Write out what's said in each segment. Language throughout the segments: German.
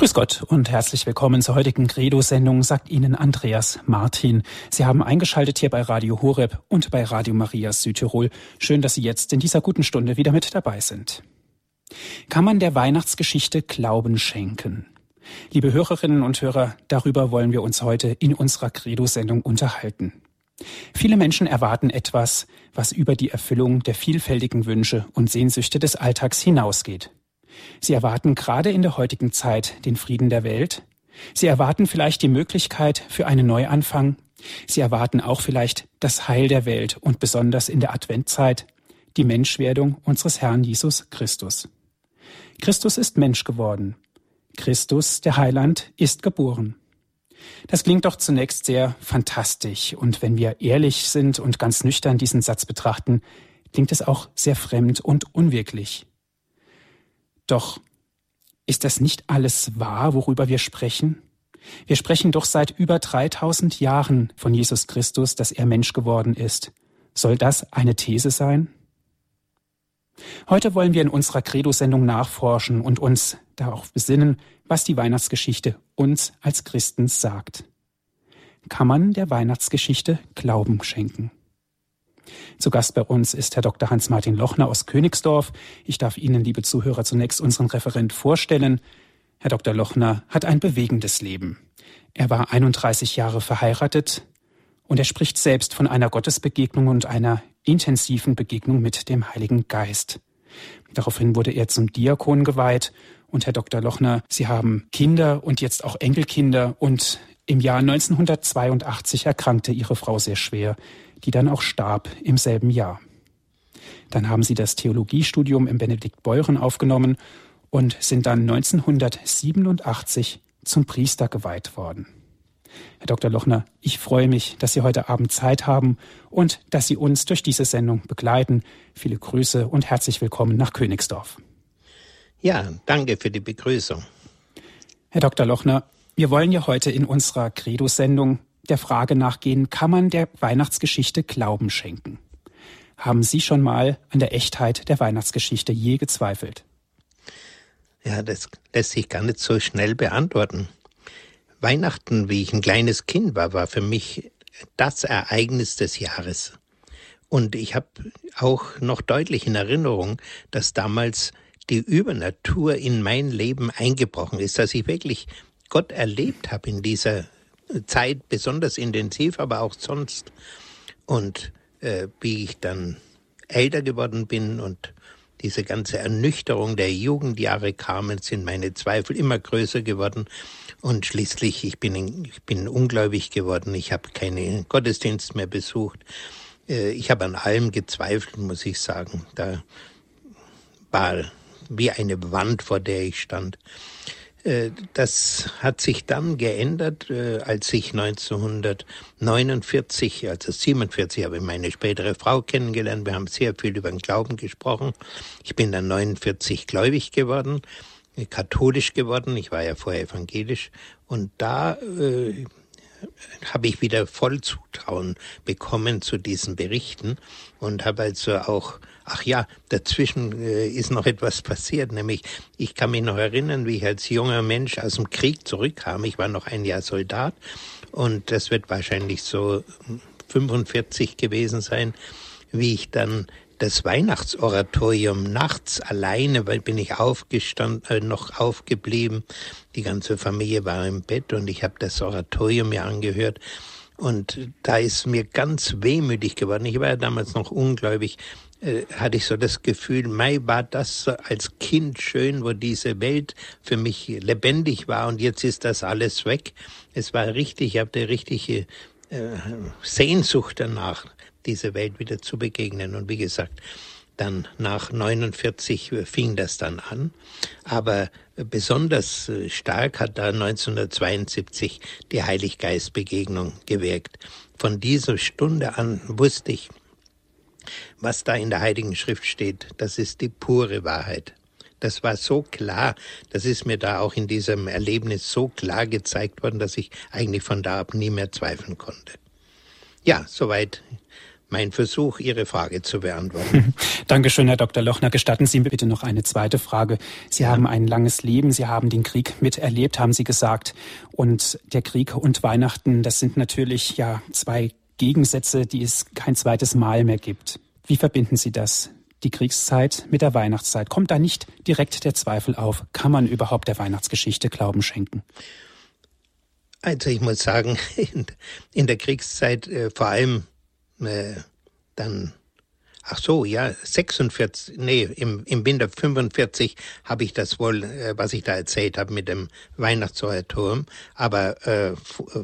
Grüß Gott und herzlich willkommen zur heutigen Credo-Sendung, sagt Ihnen Andreas Martin. Sie haben eingeschaltet hier bei Radio Horeb und bei Radio Maria Südtirol. Schön, dass Sie jetzt in dieser guten Stunde wieder mit dabei sind. Kann man der Weihnachtsgeschichte Glauben schenken? Liebe Hörerinnen und Hörer, darüber wollen wir uns heute in unserer Credo-Sendung unterhalten. Viele Menschen erwarten etwas, was über die Erfüllung der vielfältigen Wünsche und Sehnsüchte des Alltags hinausgeht. Sie erwarten gerade in der heutigen Zeit den Frieden der Welt. Sie erwarten vielleicht die Möglichkeit für einen Neuanfang. Sie erwarten auch vielleicht das Heil der Welt und besonders in der Adventzeit die Menschwerdung unseres Herrn Jesus Christus. Christus ist Mensch geworden. Christus, der Heiland, ist geboren. Das klingt doch zunächst sehr fantastisch, und wenn wir ehrlich sind und ganz nüchtern diesen Satz betrachten, klingt es auch sehr fremd und unwirklich. Doch ist das nicht alles wahr, worüber wir sprechen? Wir sprechen doch seit über 3000 Jahren von Jesus Christus, dass er Mensch geworden ist. Soll das eine These sein? Heute wollen wir in unserer Credo-Sendung nachforschen und uns darauf besinnen, was die Weihnachtsgeschichte uns als Christen sagt. Kann man der Weihnachtsgeschichte Glauben schenken? Zu Gast bei uns ist Herr Dr. Hans-Martin Lochner aus Königsdorf. Ich darf Ihnen, liebe Zuhörer, zunächst unseren Referent vorstellen. Herr Dr. Lochner hat ein bewegendes Leben. Er war 31 Jahre verheiratet und er spricht selbst von einer Gottesbegegnung und einer intensiven Begegnung mit dem Heiligen Geist. Daraufhin wurde er zum Diakon geweiht und Herr Dr. Lochner, Sie haben Kinder und jetzt auch Enkelkinder und im Jahr 1982 erkrankte Ihre Frau sehr schwer die dann auch starb im selben Jahr. Dann haben sie das Theologiestudium im Benedikt Beuren aufgenommen und sind dann 1987 zum Priester geweiht worden. Herr Dr. Lochner, ich freue mich, dass Sie heute Abend Zeit haben und dass Sie uns durch diese Sendung begleiten. Viele Grüße und herzlich willkommen nach Königsdorf. Ja, danke für die Begrüßung. Herr Dr. Lochner, wir wollen ja heute in unserer Credo-Sendung der Frage nachgehen, kann man der Weihnachtsgeschichte Glauben schenken? Haben Sie schon mal an der Echtheit der Weihnachtsgeschichte je gezweifelt? Ja, das lässt sich gar nicht so schnell beantworten. Weihnachten, wie ich ein kleines Kind war, war für mich das Ereignis des Jahres. Und ich habe auch noch deutlich in Erinnerung, dass damals die Übernatur in mein Leben eingebrochen ist, dass ich wirklich Gott erlebt habe in dieser Zeit besonders intensiv, aber auch sonst. Und äh, wie ich dann älter geworden bin und diese ganze Ernüchterung der Jugendjahre kamen, sind meine Zweifel immer größer geworden. Und schließlich, ich bin, ich bin ungläubig geworden. Ich habe keinen Gottesdienst mehr besucht. Äh, ich habe an allem gezweifelt, muss ich sagen. Da war wie eine Wand, vor der ich stand. Äh, das hat sich dann geändert, äh, als ich 1949, also 47, habe ich meine spätere Frau kennengelernt. Wir haben sehr viel über den Glauben gesprochen. Ich bin dann 49 gläubig geworden, äh, katholisch geworden. Ich war ja vorher evangelisch. Und da äh, habe ich wieder voll Zutrauen bekommen zu diesen Berichten und habe also auch Ach ja, dazwischen äh, ist noch etwas passiert, nämlich ich kann mich noch erinnern, wie ich als junger Mensch aus dem Krieg zurückkam. Ich war noch ein Jahr Soldat und das wird wahrscheinlich so 45 gewesen sein, wie ich dann das Weihnachtsoratorium nachts alleine, weil bin ich aufgestanden, äh, noch aufgeblieben. Die ganze Familie war im Bett und ich habe das Oratorium mir angehört. Und da ist mir ganz wehmütig geworden. Ich war ja damals noch ungläubig äh, hatte ich so das Gefühl, Mai war das als Kind schön, wo diese Welt für mich lebendig war und jetzt ist das alles weg. Es war richtig, ich habe die richtige äh, Sehnsucht danach, diese Welt wieder zu begegnen. Und wie gesagt, dann nach 49 fing das dann an. Aber besonders äh, stark hat da 1972 die Heiliggeistbegegnung gewirkt. Von dieser Stunde an wusste ich, was da in der Heiligen Schrift steht, das ist die pure Wahrheit. Das war so klar, das ist mir da auch in diesem Erlebnis so klar gezeigt worden, dass ich eigentlich von da ab nie mehr zweifeln konnte. Ja, soweit mein Versuch, Ihre Frage zu beantworten. Dankeschön, Herr Dr. Lochner. Gestatten Sie mir bitte noch eine zweite Frage. Sie ja. haben ein langes Leben, Sie haben den Krieg miterlebt, haben Sie gesagt. Und der Krieg und Weihnachten, das sind natürlich ja zwei Gegensätze, die es kein zweites Mal mehr gibt. Wie verbinden Sie das? Die Kriegszeit mit der Weihnachtszeit. Kommt da nicht direkt der Zweifel auf? Kann man überhaupt der Weihnachtsgeschichte Glauben schenken? Also ich muss sagen, in, der Kriegszeit äh, vor allem äh, dann, ach so, ja, 46, nee, im, im Winter 45 habe ich das wohl, äh, was ich da erzählt habe mit dem Weihnachtsfeuerturm, aber äh,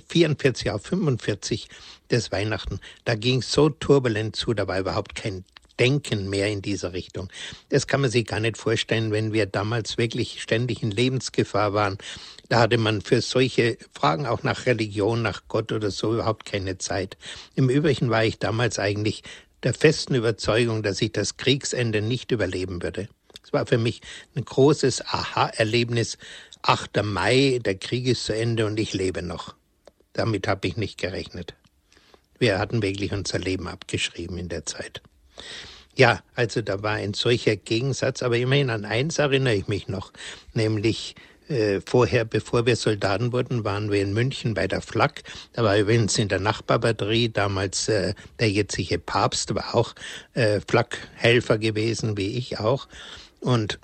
44 auf 45 des Weihnachten, da ging es so turbulent zu, da war überhaupt kein Denken mehr in dieser Richtung. Das kann man sich gar nicht vorstellen, wenn wir damals wirklich ständig in Lebensgefahr waren. Da hatte man für solche Fragen auch nach Religion, nach Gott oder so überhaupt keine Zeit. Im Übrigen war ich damals eigentlich der festen Überzeugung, dass ich das Kriegsende nicht überleben würde. Es war für mich ein großes Aha-Erlebnis. 8. Mai, der Krieg ist zu Ende und ich lebe noch. Damit habe ich nicht gerechnet. Wir hatten wirklich unser Leben abgeschrieben in der Zeit. Ja, also da war ein solcher Gegensatz, aber immerhin an eins erinnere ich mich noch, nämlich äh, vorher, bevor wir Soldaten wurden, waren wir in München bei der Flak. Da war übrigens in der Nachbarbatterie damals äh, der jetzige Papst, war auch äh, Flakhelfer gewesen, wie ich auch. Und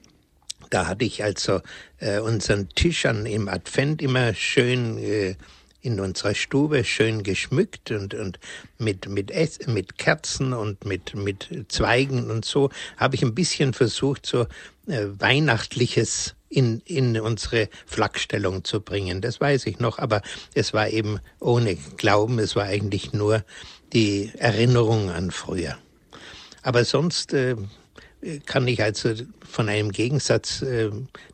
da hatte ich also äh, unseren Tisch an im Advent immer schön äh, in unserer Stube schön geschmückt und, und mit, mit, Ess, mit Kerzen und mit, mit Zweigen und so habe ich ein bisschen versucht, so äh, Weihnachtliches in, in unsere Flakstellung zu bringen. Das weiß ich noch, aber es war eben ohne Glauben, es war eigentlich nur die Erinnerung an früher. Aber sonst äh, kann ich also von einem Gegensatz, äh,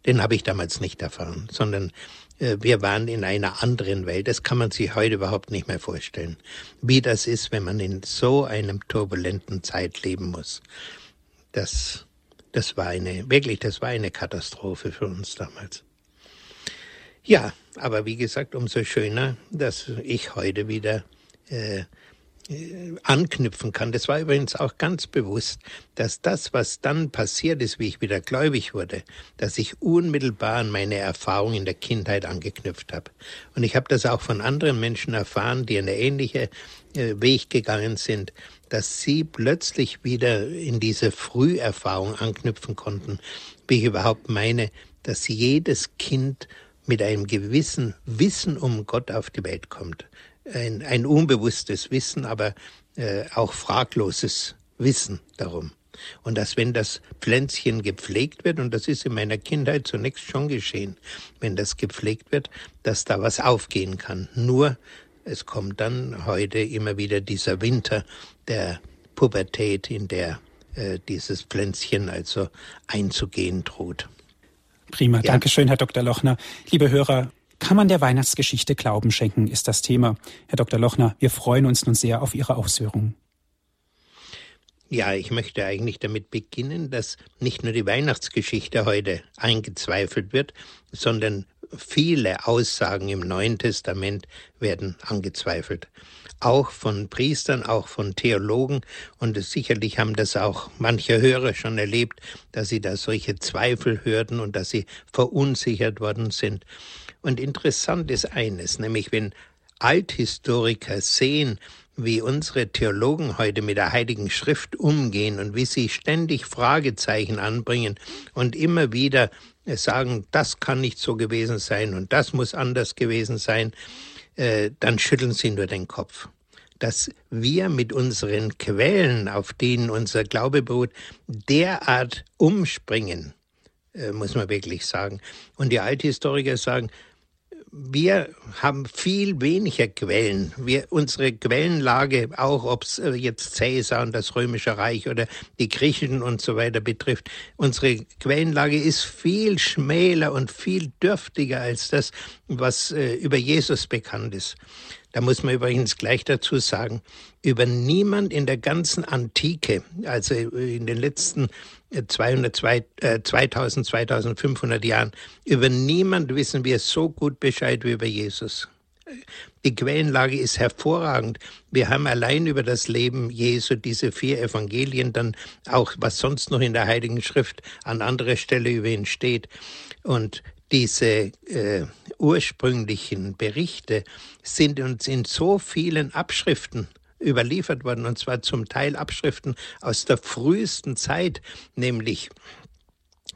den habe ich damals nicht erfahren, sondern wir waren in einer anderen Welt. Das kann man sich heute überhaupt nicht mehr vorstellen, wie das ist, wenn man in so einem turbulenten Zeit leben muss. Das, das war eine, wirklich, das war eine Katastrophe für uns damals. Ja, aber wie gesagt, umso schöner, dass ich heute wieder äh, äh, anknüpfen kann. Das war übrigens auch ganz bewusst, dass das, was dann passiert ist, wie ich wieder gläubig wurde, dass ich unmittelbar an meine Erfahrung in der Kindheit angeknüpft habe. Und ich habe das auch von anderen Menschen erfahren, die eine ähnliche äh, Weg gegangen sind, dass sie plötzlich wieder in diese Früherfahrung anknüpfen konnten, wie ich überhaupt meine, dass jedes Kind mit einem gewissen Wissen um Gott auf die Welt kommt ein, ein unbewusstes Wissen, aber äh, auch fragloses Wissen darum. Und dass wenn das Pflänzchen gepflegt wird, und das ist in meiner Kindheit zunächst schon geschehen, wenn das gepflegt wird, dass da was aufgehen kann. Nur es kommt dann heute immer wieder dieser Winter der Pubertät, in der äh, dieses Pflänzchen also einzugehen droht. Prima, ja. Dankeschön, Herr Dr. Lochner. Liebe Hörer, kann man der Weihnachtsgeschichte Glauben schenken, ist das Thema. Herr Dr. Lochner, wir freuen uns nun sehr auf Ihre Ausführungen. Ja, ich möchte eigentlich damit beginnen, dass nicht nur die Weihnachtsgeschichte heute eingezweifelt wird, sondern viele Aussagen im Neuen Testament werden angezweifelt. Auch von Priestern, auch von Theologen. Und sicherlich haben das auch manche Hörer schon erlebt, dass sie da solche Zweifel hörten und dass sie verunsichert worden sind. Und interessant ist eines, nämlich wenn Althistoriker sehen, wie unsere Theologen heute mit der Heiligen Schrift umgehen und wie sie ständig Fragezeichen anbringen und immer wieder sagen, das kann nicht so gewesen sein und das muss anders gewesen sein, äh, dann schütteln sie nur den Kopf. Dass wir mit unseren Quellen, auf denen unser Glaube beruht, derart umspringen, äh, muss man wirklich sagen. Und die Althistoriker sagen, wir haben viel weniger Quellen. Wir, unsere Quellenlage, auch ob es äh, jetzt Cäsar und das Römische Reich oder die Griechen und so weiter betrifft, unsere Quellenlage ist viel schmäler und viel dürftiger als das, was äh, über Jesus bekannt ist. Da muss man übrigens gleich dazu sagen, über niemand in der ganzen Antike, also in den letzten 200, 2000, 2500 Jahren. Über niemand wissen wir so gut Bescheid wie über Jesus. Die Quellenlage ist hervorragend. Wir haben allein über das Leben Jesu diese vier Evangelien, dann auch, was sonst noch in der Heiligen Schrift an anderer Stelle über ihn steht. Und diese äh, ursprünglichen Berichte sind uns in so vielen Abschriften überliefert worden, und zwar zum Teil Abschriften aus der frühesten Zeit, nämlich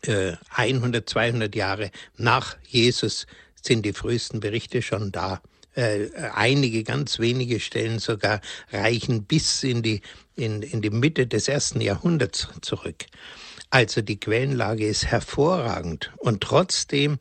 äh, 100, 200 Jahre nach Jesus sind die frühesten Berichte schon da. Äh, einige ganz wenige Stellen sogar reichen bis in die, in, in die Mitte des ersten Jahrhunderts zurück. Also die Quellenlage ist hervorragend und trotzdem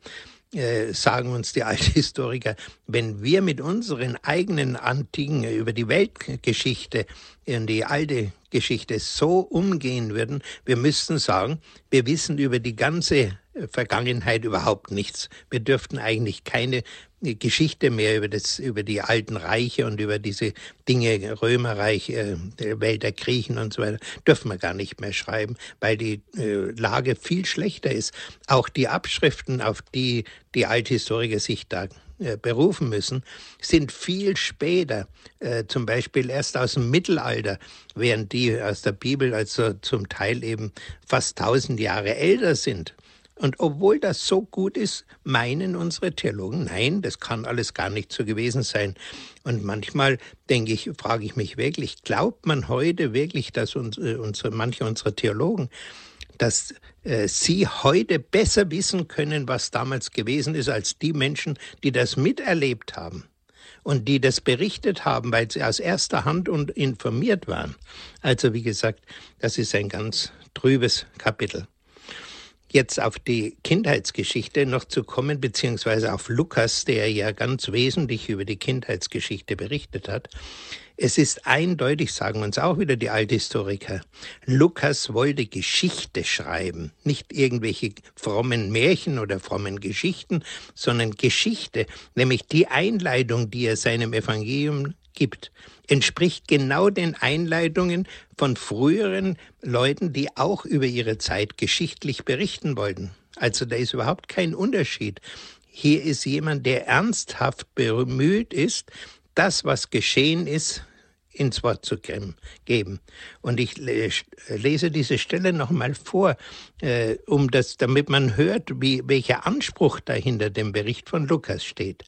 äh, sagen uns die Althistoriker, wenn wir mit unseren eigenen Antiken über die Weltgeschichte in die alte Geschichte so umgehen würden, wir müssten sagen, wir wissen über die ganze Vergangenheit überhaupt nichts. Wir dürften eigentlich keine Geschichte mehr über das, über die alten Reiche und über diese Dinge, Römerreich, äh, Welt der Griechen und so weiter, dürfen wir gar nicht mehr schreiben, weil die äh, Lage viel schlechter ist. Auch die Abschriften, auf die die Althistoriker sich da äh, berufen müssen, sind viel später, äh, zum Beispiel erst aus dem Mittelalter, während die aus der Bibel also zum Teil eben fast tausend Jahre älter sind. Und obwohl das so gut ist, meinen unsere Theologen, nein, das kann alles gar nicht so gewesen sein. Und manchmal denke ich, frage ich mich wirklich, glaubt man heute wirklich, dass unsere, äh, unsere manche unserer Theologen, dass äh, sie heute besser wissen können, was damals gewesen ist, als die Menschen, die das miterlebt haben und die das berichtet haben, weil sie aus erster Hand und informiert waren. Also wie gesagt, das ist ein ganz trübes Kapitel jetzt auf die Kindheitsgeschichte noch zu kommen, beziehungsweise auf Lukas, der ja ganz wesentlich über die Kindheitsgeschichte berichtet hat. Es ist eindeutig, sagen uns auch wieder die Althistoriker, Lukas wollte Geschichte schreiben, nicht irgendwelche frommen Märchen oder frommen Geschichten, sondern Geschichte, nämlich die Einleitung, die er seinem Evangelium gibt, entspricht genau den Einleitungen von früheren Leuten, die auch über ihre Zeit geschichtlich berichten wollten. Also da ist überhaupt kein Unterschied. Hier ist jemand, der ernsthaft bemüht ist, das, was geschehen ist, ins Wort zu geben. Und ich lese diese Stelle nochmal vor, äh, um das, damit man hört, wie, welcher Anspruch da hinter dem Bericht von Lukas steht.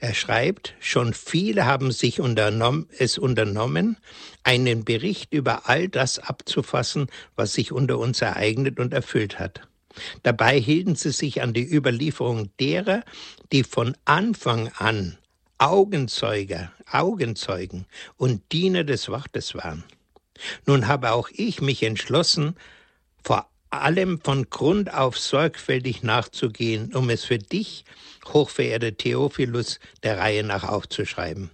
Er schreibt, schon viele haben sich unternommen, es unternommen, einen Bericht über all das abzufassen, was sich unter uns ereignet und erfüllt hat. Dabei hielten sie sich an die Überlieferung derer, die von Anfang an Augenzeuger, Augenzeugen und Diener des Wortes waren. Nun habe auch ich mich entschlossen, vor allem von Grund auf sorgfältig nachzugehen, um es für dich, hochverehrter Theophilus, der Reihe nach aufzuschreiben.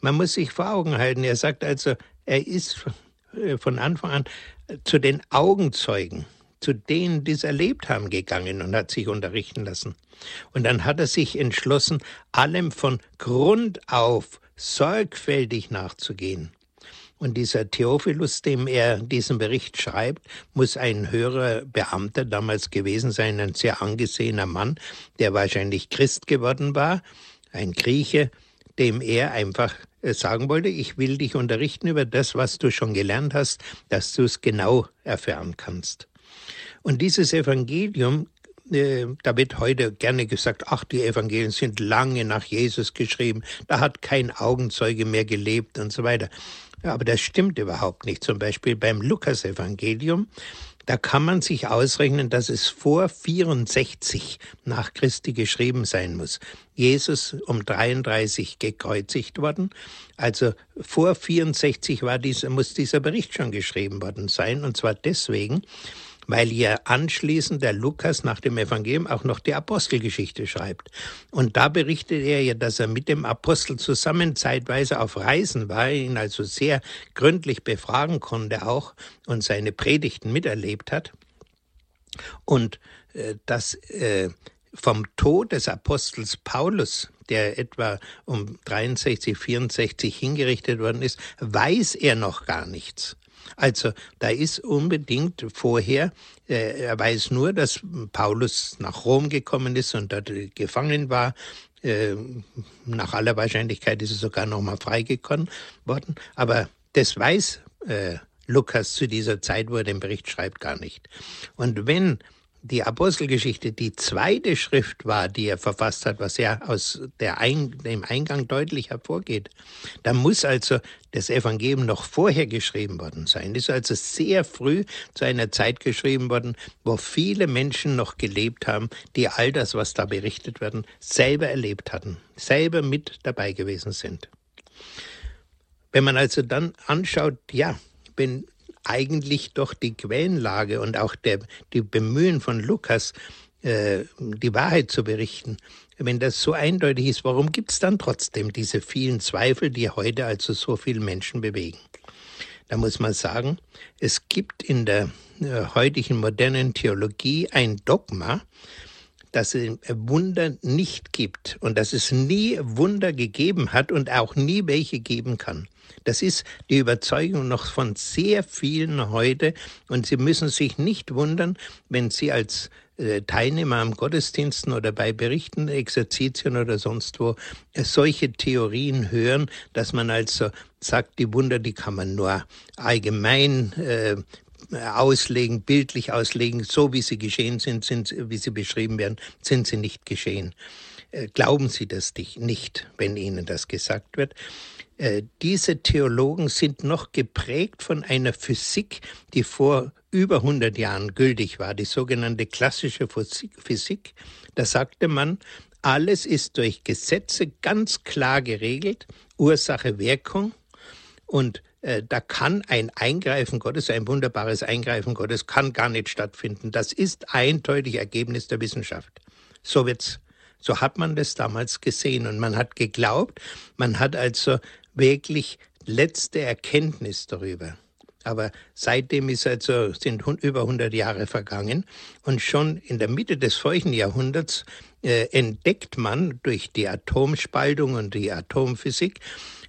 Man muss sich vor Augen halten, er sagt also, er ist äh, von Anfang an zu den Augenzeugen, zu denen, die es erlebt haben, gegangen und hat sich unterrichten lassen. Und dann hat er sich entschlossen, allem von Grund auf sorgfältig nachzugehen. Und dieser Theophilus, dem er diesen Bericht schreibt, muss ein höherer Beamter damals gewesen sein, ein sehr angesehener Mann, der wahrscheinlich Christ geworden war, ein Grieche, dem er einfach äh, sagen wollte, ich will dich unterrichten über das, was du schon gelernt hast, dass du es genau erfahren kannst. Und dieses Evangelium da wird heute gerne gesagt, ach, die Evangelien sind lange nach Jesus geschrieben, da hat kein Augenzeuge mehr gelebt und so weiter. Aber das stimmt überhaupt nicht. Zum Beispiel beim Lukas-Evangelium, da kann man sich ausrechnen, dass es vor 64 nach Christi geschrieben sein muss. Jesus um 33 gekreuzigt worden. Also vor 64 war dieser, muss dieser Bericht schon geschrieben worden sein. Und zwar deswegen, weil ja anschließend der Lukas nach dem Evangelium auch noch die Apostelgeschichte schreibt. Und da berichtet er ja, dass er mit dem Apostel zusammen zeitweise auf Reisen war, ihn also sehr gründlich befragen konnte auch und seine Predigten miterlebt hat. Und äh, dass äh, vom Tod des Apostels Paulus, der etwa um 63, 64 hingerichtet worden ist, weiß er noch gar nichts. Also da ist unbedingt vorher, äh, er weiß nur, dass Paulus nach Rom gekommen ist und dort gefangen war. Äh, nach aller Wahrscheinlichkeit ist er sogar noch mal freigekommen worden. Aber das weiß äh, Lukas zu dieser Zeit, wo er den Bericht schreibt, gar nicht. Und wenn die Apostelgeschichte die zweite Schrift war, die er verfasst hat, was ja aus Ein dem Eingang deutlich hervorgeht, dann muss also das Evangelium noch vorher geschrieben worden sein. Ist also sehr früh zu einer Zeit geschrieben worden, wo viele Menschen noch gelebt haben, die all das, was da berichtet werden, selber erlebt hatten, selber mit dabei gewesen sind. Wenn man also dann anschaut, ja, wenn eigentlich doch die Quellenlage und auch der, die Bemühen von Lukas, äh, die Wahrheit zu berichten, wenn das so eindeutig ist, warum gibt es dann trotzdem diese vielen Zweifel, die heute also so viele Menschen bewegen? Da muss man sagen, es gibt in der äh, heutigen modernen Theologie ein Dogma, dass es Wunder nicht gibt und dass es nie Wunder gegeben hat und auch nie welche geben kann. Das ist die Überzeugung noch von sehr vielen heute. Und Sie müssen sich nicht wundern, wenn Sie als äh, Teilnehmer am Gottesdiensten oder bei Berichten, Exerzitien oder sonst wo äh, solche Theorien hören, dass man also sagt, die Wunder, die kann man nur allgemein äh, auslegen, bildlich auslegen, so wie sie geschehen sind, sind, wie sie beschrieben werden, sind sie nicht geschehen. Äh, glauben Sie das nicht, wenn Ihnen das gesagt wird. Äh, diese Theologen sind noch geprägt von einer Physik, die vor über 100 Jahren gültig war, die sogenannte klassische Physik. Da sagte man, alles ist durch Gesetze ganz klar geregelt, Ursache, Wirkung. Und äh, da kann ein Eingreifen Gottes, ein wunderbares Eingreifen Gottes, kann gar nicht stattfinden. Das ist eindeutig Ergebnis der Wissenschaft. So wird's so hat man das damals gesehen und man hat geglaubt, man hat also wirklich letzte Erkenntnis darüber. Aber seitdem ist also, sind über 100 Jahre vergangen und schon in der Mitte des folgenden Jahrhunderts äh, entdeckt man durch die Atomspaltung und die Atomphysik,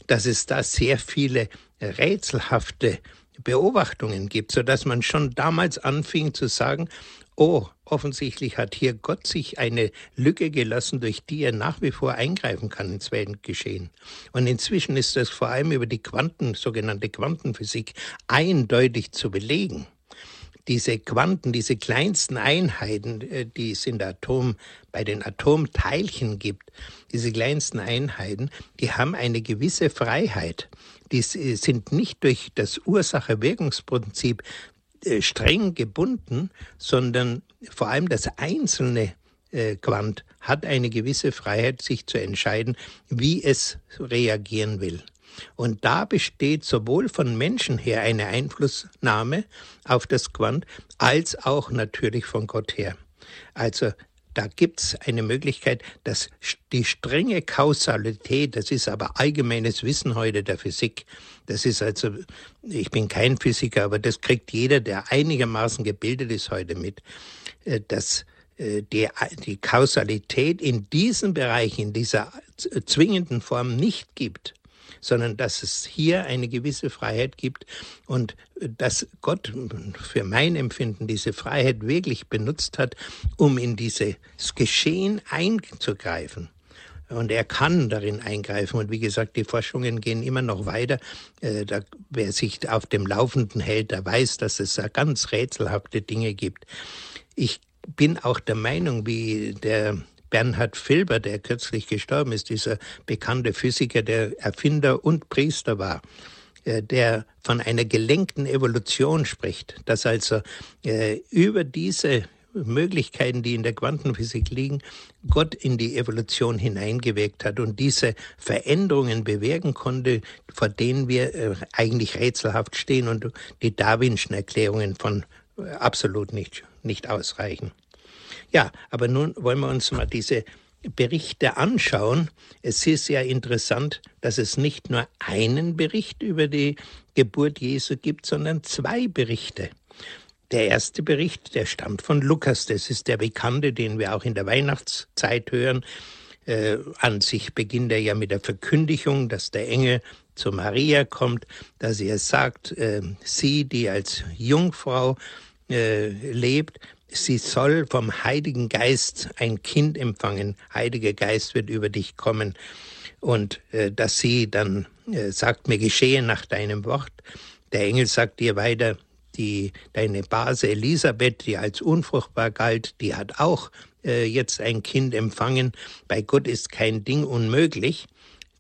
dass es da sehr viele rätselhafte Beobachtungen gibt, so dass man schon damals anfing zu sagen, oh, offensichtlich hat hier Gott sich eine Lücke gelassen, durch die er nach wie vor eingreifen kann ins Weltgeschehen. Und inzwischen ist das vor allem über die Quanten, sogenannte Quantenphysik, eindeutig zu belegen. Diese Quanten, diese kleinsten Einheiten, äh, die es in der Atom, bei den Atomteilchen gibt, diese kleinsten Einheiten, die haben eine gewisse Freiheit. Die sind nicht durch das Ursache-Wirkungsprinzip äh, streng gebunden, sondern vor allem das einzelne äh, Quant hat eine gewisse Freiheit, sich zu entscheiden, wie es reagieren will. Und da besteht sowohl von Menschen her eine Einflussnahme auf das Quant, als auch natürlich von Gott her. Also da gibt es eine Möglichkeit, dass die strenge Kausalität, das ist aber allgemeines Wissen heute der Physik, das ist also, ich bin kein Physiker, aber das kriegt jeder, der einigermaßen gebildet ist heute mit, äh, dass äh, die, die Kausalität in diesem Bereich, in dieser zwingenden Form nicht gibt sondern dass es hier eine gewisse Freiheit gibt und dass Gott für mein Empfinden diese Freiheit wirklich benutzt hat, um in dieses Geschehen einzugreifen. Und er kann darin eingreifen. Und wie gesagt, die Forschungen gehen immer noch weiter. Äh, da, wer sich auf dem Laufenden hält, der weiß, dass es ganz rätselhafte Dinge gibt. Ich bin auch der Meinung, wie der Bernhard Filber, der kürzlich gestorben ist, dieser bekannte Physiker, der Erfinder und Priester war, äh, der von einer gelenkten Evolution spricht, dass also äh, über diese Möglichkeiten, die in der Quantenphysik liegen, Gott in die Evolution hineingewirkt hat und diese Veränderungen bewirken konnte, vor denen wir äh, eigentlich rätselhaft stehen und die Darwinschen Erklärungen von absolut nicht, nicht ausreichen. Ja, aber nun wollen wir uns mal diese Berichte anschauen. Es ist ja interessant, dass es nicht nur einen Bericht über die Geburt Jesu gibt, sondern zwei Berichte. Der erste Bericht, der stammt von Lukas, das ist der bekannte, den wir auch in der Weihnachtszeit hören. Äh, an sich beginnt er ja mit der Verkündigung, dass der Engel zu Maria kommt, dass er sagt, äh, sie, die als Jungfrau äh, lebt, sie soll vom Heiligen Geist ein Kind empfangen. Heiliger Geist wird über dich kommen. Und äh, dass sie dann äh, sagt, mir geschehe nach deinem Wort. Der Engel sagt ihr weiter, die, deine Base Elisabeth, die als unfruchtbar galt, die hat auch äh, jetzt ein Kind empfangen. Bei Gott ist kein Ding unmöglich.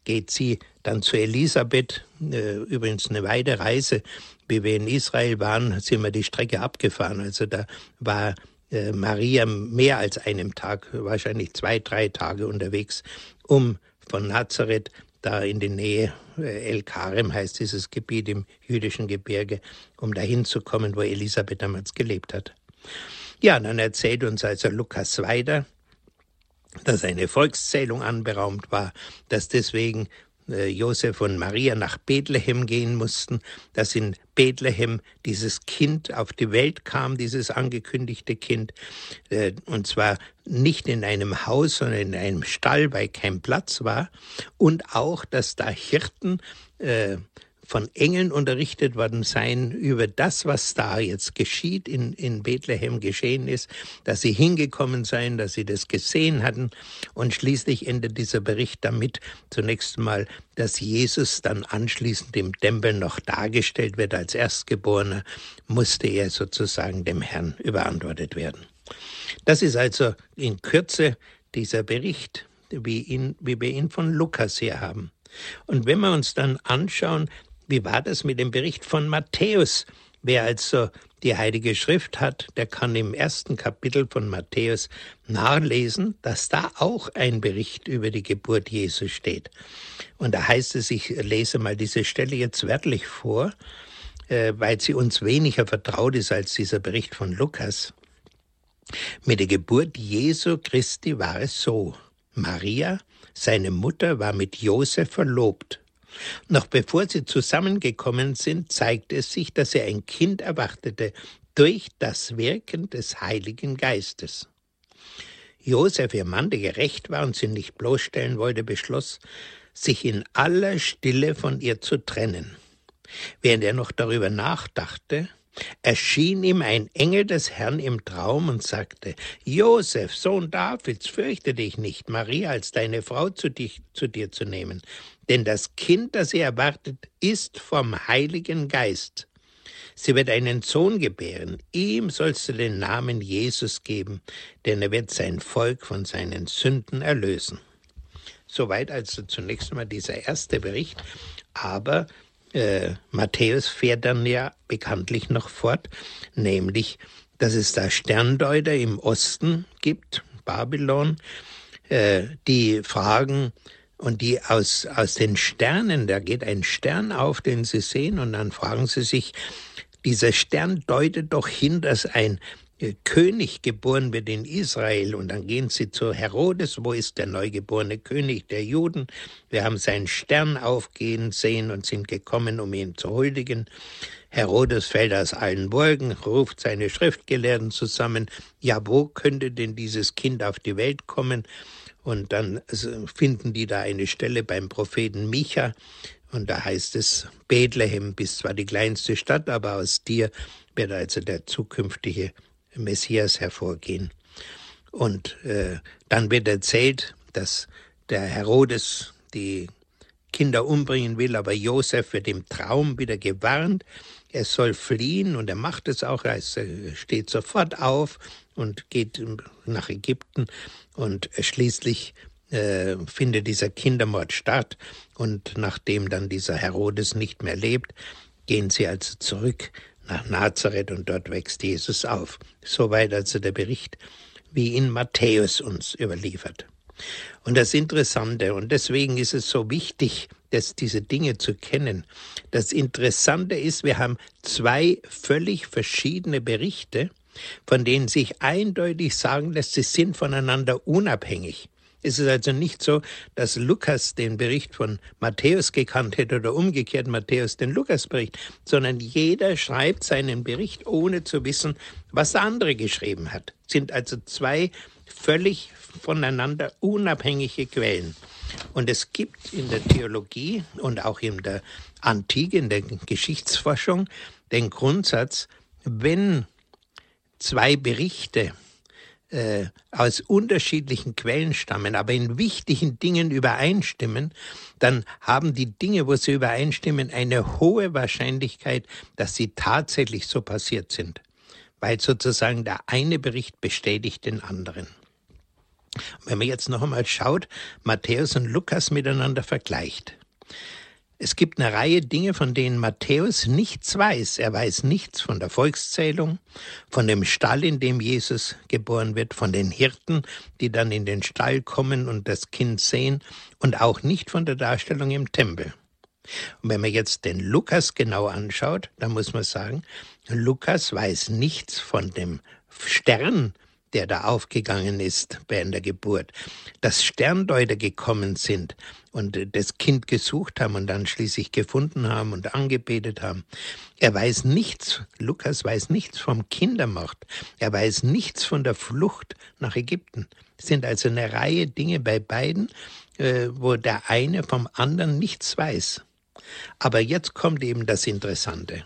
Geht sie dann zu Elisabeth, äh, übrigens eine weite Reise. Wie wir in Israel waren, sind wir die Strecke abgefahren. Also da war äh, Maria mehr als einem Tag, wahrscheinlich zwei, drei Tage unterwegs, um von Nazareth da in die Nähe, äh, El Karem heißt dieses Gebiet im jüdischen Gebirge, um dahin zu kommen, wo Elisabeth damals gelebt hat. Ja, dann erzählt uns also Lukas weiter, dass eine Volkszählung anberaumt war, dass deswegen Josef und Maria nach Bethlehem gehen mussten, dass in Bethlehem dieses Kind auf die Welt kam, dieses angekündigte Kind, äh, und zwar nicht in einem Haus, sondern in einem Stall, weil kein Platz war, und auch, dass da Hirten äh, von Engeln unterrichtet worden sein über das, was da jetzt geschieht, in, in Bethlehem geschehen ist, dass sie hingekommen seien, dass sie das gesehen hatten. Und schließlich endet dieser Bericht damit zunächst mal, dass Jesus dann anschließend im Tempel noch dargestellt wird als Erstgeborener, musste er sozusagen dem Herrn überantwortet werden. Das ist also in Kürze dieser Bericht, wie, ihn, wie wir ihn von Lukas her haben. Und wenn wir uns dann anschauen, wie war das mit dem Bericht von Matthäus? Wer also die Heilige Schrift hat, der kann im ersten Kapitel von Matthäus nachlesen, dass da auch ein Bericht über die Geburt Jesu steht. Und da heißt es, ich lese mal diese Stelle jetzt wörtlich vor, äh, weil sie uns weniger vertraut ist als dieser Bericht von Lukas. Mit der Geburt Jesu Christi war es so. Maria, seine Mutter, war mit Josef verlobt noch bevor sie zusammengekommen sind, zeigte es sich, dass er ein Kind erwartete durch das Wirken des Heiligen Geistes. Josef, ihr Mann, der gerecht war und sie nicht bloßstellen wollte, beschloss, sich in aller Stille von ihr zu trennen. Während er noch darüber nachdachte, erschien ihm ein Engel des Herrn im Traum und sagte, Josef, Sohn Davids, fürchte dich nicht, Maria als deine Frau zu, dich, zu dir zu nehmen, denn das Kind, das sie erwartet, ist vom Heiligen Geist. Sie wird einen Sohn gebären, ihm sollst du den Namen Jesus geben, denn er wird sein Volk von seinen Sünden erlösen. Soweit also zunächst einmal dieser erste Bericht, aber äh, Matthäus fährt dann ja bekanntlich noch fort, nämlich, dass es da Sterndeuter im Osten gibt, Babylon, äh, die fragen, und die aus, aus den Sternen, da geht ein Stern auf, den sie sehen, und dann fragen sie sich, dieser Stern deutet doch hin, dass ein äh, König geboren wird in Israel und dann gehen sie zu Herodes, wo ist der neugeborene König der Juden? Wir haben seinen Stern aufgehen sehen und sind gekommen, um ihn zu huldigen. Herodes fällt aus allen Wolken, ruft seine Schriftgelehrten zusammen. Ja, wo könnte denn dieses Kind auf die Welt kommen? Und dann finden die da eine Stelle beim Propheten Micha. Und da heißt es, Bethlehem bist zwar die kleinste Stadt, aber aus dir wird also der zukünftige Messias hervorgehen. Und äh, dann wird erzählt, dass der Herodes die Kinder umbringen will, aber Josef wird im Traum wieder gewarnt. Er soll fliehen und er macht es auch. Er steht sofort auf und geht nach Ägypten und schließlich äh, findet dieser Kindermord statt und nachdem dann dieser Herodes nicht mehr lebt, gehen sie also zurück nach Nazareth und dort wächst Jesus auf. Soweit also der Bericht, wie ihn Matthäus uns überliefert. Und das Interessante, und deswegen ist es so wichtig, dass diese Dinge zu kennen. Das Interessante ist, wir haben zwei völlig verschiedene Berichte, von denen sich eindeutig sagen lässt, sie sind voneinander unabhängig. Es ist also nicht so, dass Lukas den Bericht von Matthäus gekannt hätte oder umgekehrt Matthäus den Lukasbericht, sondern jeder schreibt seinen Bericht, ohne zu wissen, was der andere geschrieben hat. Es sind also zwei völlig voneinander unabhängige Quellen. Und es gibt in der Theologie und auch in der Antike, in der Geschichtsforschung, den Grundsatz, wenn zwei Berichte äh, aus unterschiedlichen Quellen stammen, aber in wichtigen Dingen übereinstimmen, dann haben die Dinge, wo sie übereinstimmen, eine hohe Wahrscheinlichkeit, dass sie tatsächlich so passiert sind, weil sozusagen der eine Bericht bestätigt den anderen. Wenn man jetzt noch einmal schaut, Matthäus und Lukas miteinander vergleicht, es gibt eine Reihe Dinge, von denen Matthäus nichts weiß. Er weiß nichts von der Volkszählung, von dem Stall, in dem Jesus geboren wird, von den Hirten, die dann in den Stall kommen und das Kind sehen, und auch nicht von der Darstellung im Tempel. Und wenn man jetzt den Lukas genau anschaut, dann muss man sagen, Lukas weiß nichts von dem Stern, der da aufgegangen ist während der Geburt, dass Sterndeuter gekommen sind und das Kind gesucht haben und dann schließlich gefunden haben und angebetet haben. Er weiß nichts, Lukas weiß nichts vom Kindermord, er weiß nichts von der Flucht nach Ägypten. Es sind also eine Reihe Dinge bei beiden, äh, wo der eine vom anderen nichts weiß. Aber jetzt kommt eben das Interessante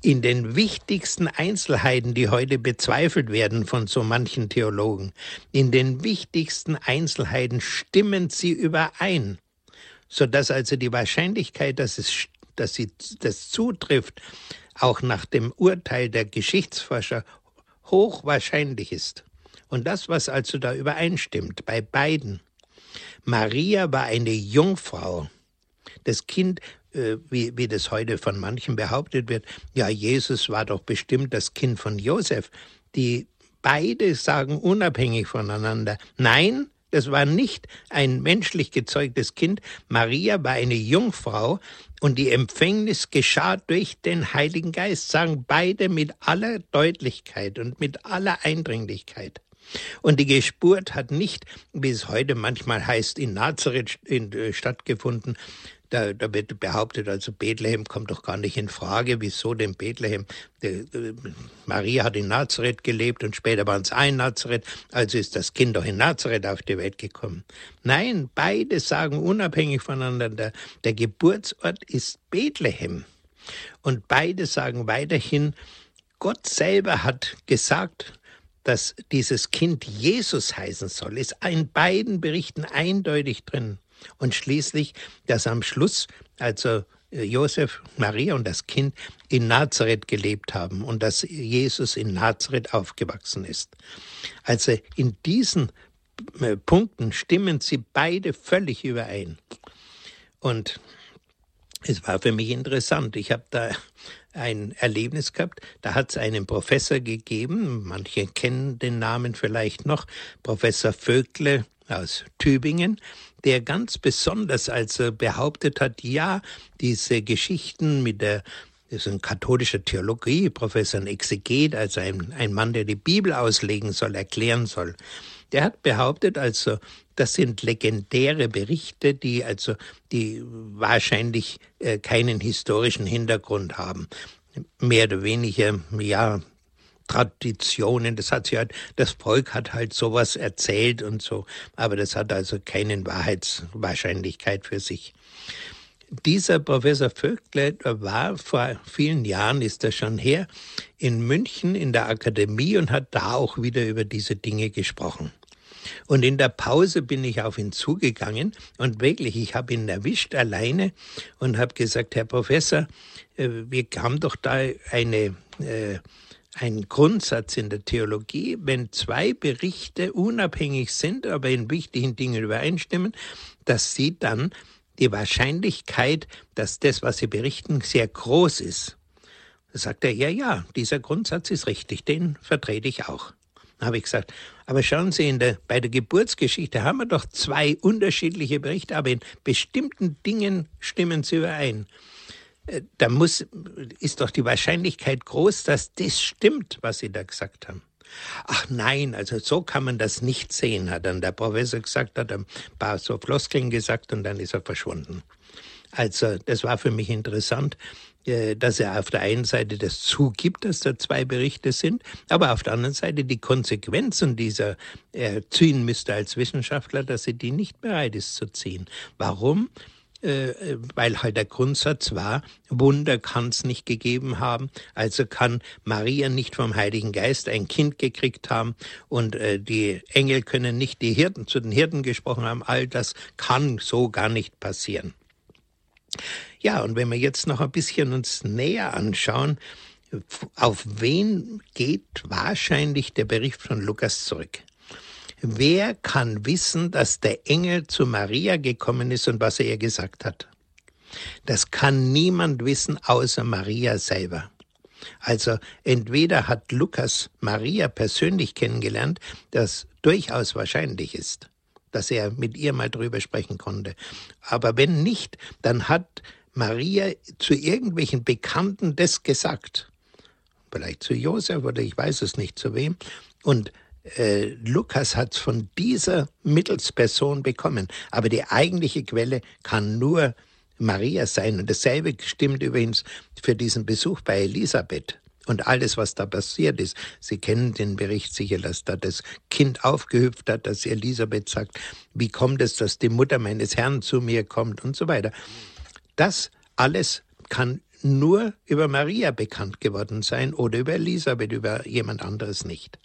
in den wichtigsten Einzelheiten, die heute bezweifelt werden von so manchen Theologen, in den wichtigsten Einzelheiten stimmen sie überein, so dass also die Wahrscheinlichkeit, dass es, dass sie, das zutrifft, auch nach dem Urteil der Geschichtsforscher hochwahrscheinlich ist. Und das, was also da übereinstimmt bei beiden. Maria war eine Jungfrau. Das Kind wie, wie das heute von manchen behauptet wird, ja, Jesus war doch bestimmt das Kind von Josef. Die beide sagen unabhängig voneinander, nein, das war nicht ein menschlich gezeugtes Kind. Maria war eine Jungfrau und die Empfängnis geschah durch den Heiligen Geist, sagen beide mit aller Deutlichkeit und mit aller Eindringlichkeit. Und die Geburt hat nicht, wie es heute manchmal heißt, in Nazareth äh, stattgefunden, da, da wird behauptet, also Bethlehem kommt doch gar nicht in Frage. Wieso denn Bethlehem? Die, die, Maria hat in Nazareth gelebt und später waren es ein Nazareth, also ist das Kind doch in Nazareth auf die Welt gekommen. Nein, beide sagen unabhängig voneinander, der, der Geburtsort ist Bethlehem. Und beide sagen weiterhin, Gott selber hat gesagt, dass dieses Kind Jesus heißen soll, ist in beiden Berichten eindeutig drin. Und schließlich, dass am Schluss, also äh, Josef, Maria und das Kind in Nazareth gelebt haben und dass Jesus in Nazareth aufgewachsen ist. Also in diesen äh, Punkten stimmen sie beide völlig überein. Und es war für mich interessant. Ich habe da ein Erlebnis gehabt. Da hat es einen Professor gegeben, manche kennen den Namen vielleicht noch, Professor Vögle aus Tübingen, der ganz besonders also behauptet hat, ja, diese Geschichten mit der das ist ein katholischer Theologie, Professor ein Exeget, also ein, ein Mann, der die Bibel auslegen soll, erklären soll. Der hat behauptet, also, das sind legendäre Berichte, die also, die wahrscheinlich äh, keinen historischen Hintergrund haben. Mehr oder weniger, ja, Traditionen, das hat sich halt, das Volk hat halt sowas erzählt und so, aber das hat also keine Wahrheitswahrscheinlichkeit für sich. Dieser Professor Vögtle war vor vielen Jahren, ist er schon her, in München in der Akademie und hat da auch wieder über diese Dinge gesprochen. Und in der Pause bin ich auf ihn zugegangen und wirklich, ich habe ihn erwischt alleine und habe gesagt, Herr Professor, äh, wir haben doch da eine äh, ein Grundsatz in der Theologie, wenn zwei Berichte unabhängig sind, aber in wichtigen Dingen übereinstimmen, dass sie dann die Wahrscheinlichkeit, dass das, was sie berichten, sehr groß ist. Da sagt er, ja, ja, dieser Grundsatz ist richtig, den vertrete ich auch. Dann habe ich gesagt, aber schauen Sie, der, bei der Geburtsgeschichte haben wir doch zwei unterschiedliche Berichte, aber in bestimmten Dingen stimmen sie überein da muss, ist doch die Wahrscheinlichkeit groß, dass das stimmt, was Sie da gesagt haben. Ach nein, also so kann man das nicht sehen, hat dann der Professor gesagt, hat ein paar so Floskeln gesagt und dann ist er verschwunden. Also das war für mich interessant, äh, dass er auf der einen Seite das zugibt, dass da zwei Berichte sind, aber auf der anderen Seite die Konsequenzen dieser er ziehen müsste als Wissenschaftler, dass er die nicht bereit ist zu ziehen. Warum? Äh, weil halt der Grundsatz war, Wunder kann es nicht gegeben haben, also kann Maria nicht vom Heiligen Geist ein Kind gekriegt haben und äh, die Engel können nicht die Hirten zu den Hirten gesprochen haben, all das kann so gar nicht passieren. Ja, und wenn wir jetzt noch ein bisschen uns näher anschauen, auf wen geht wahrscheinlich der Bericht von Lukas zurück? Wer kann wissen, dass der Engel zu Maria gekommen ist und was er ihr gesagt hat? Das kann niemand wissen außer Maria selber. Also entweder hat Lukas Maria persönlich kennengelernt, das durchaus wahrscheinlich ist, dass er mit ihr mal drüber sprechen konnte. Aber wenn nicht, dann hat Maria zu irgendwelchen Bekannten das gesagt. Vielleicht zu Josef oder ich weiß es nicht zu wem. Und äh, Lukas hat es von dieser Mittelsperson bekommen. Aber die eigentliche Quelle kann nur Maria sein. Und dasselbe stimmt übrigens für diesen Besuch bei Elisabeth und alles, was da passiert ist. Sie kennen den Bericht sicher, dass da das Kind aufgehüpft hat, dass Elisabeth sagt, wie kommt es, dass die Mutter meines Herrn zu mir kommt und so weiter. Das alles kann nur über Maria bekannt geworden sein oder über Elisabeth, über jemand anderes nicht.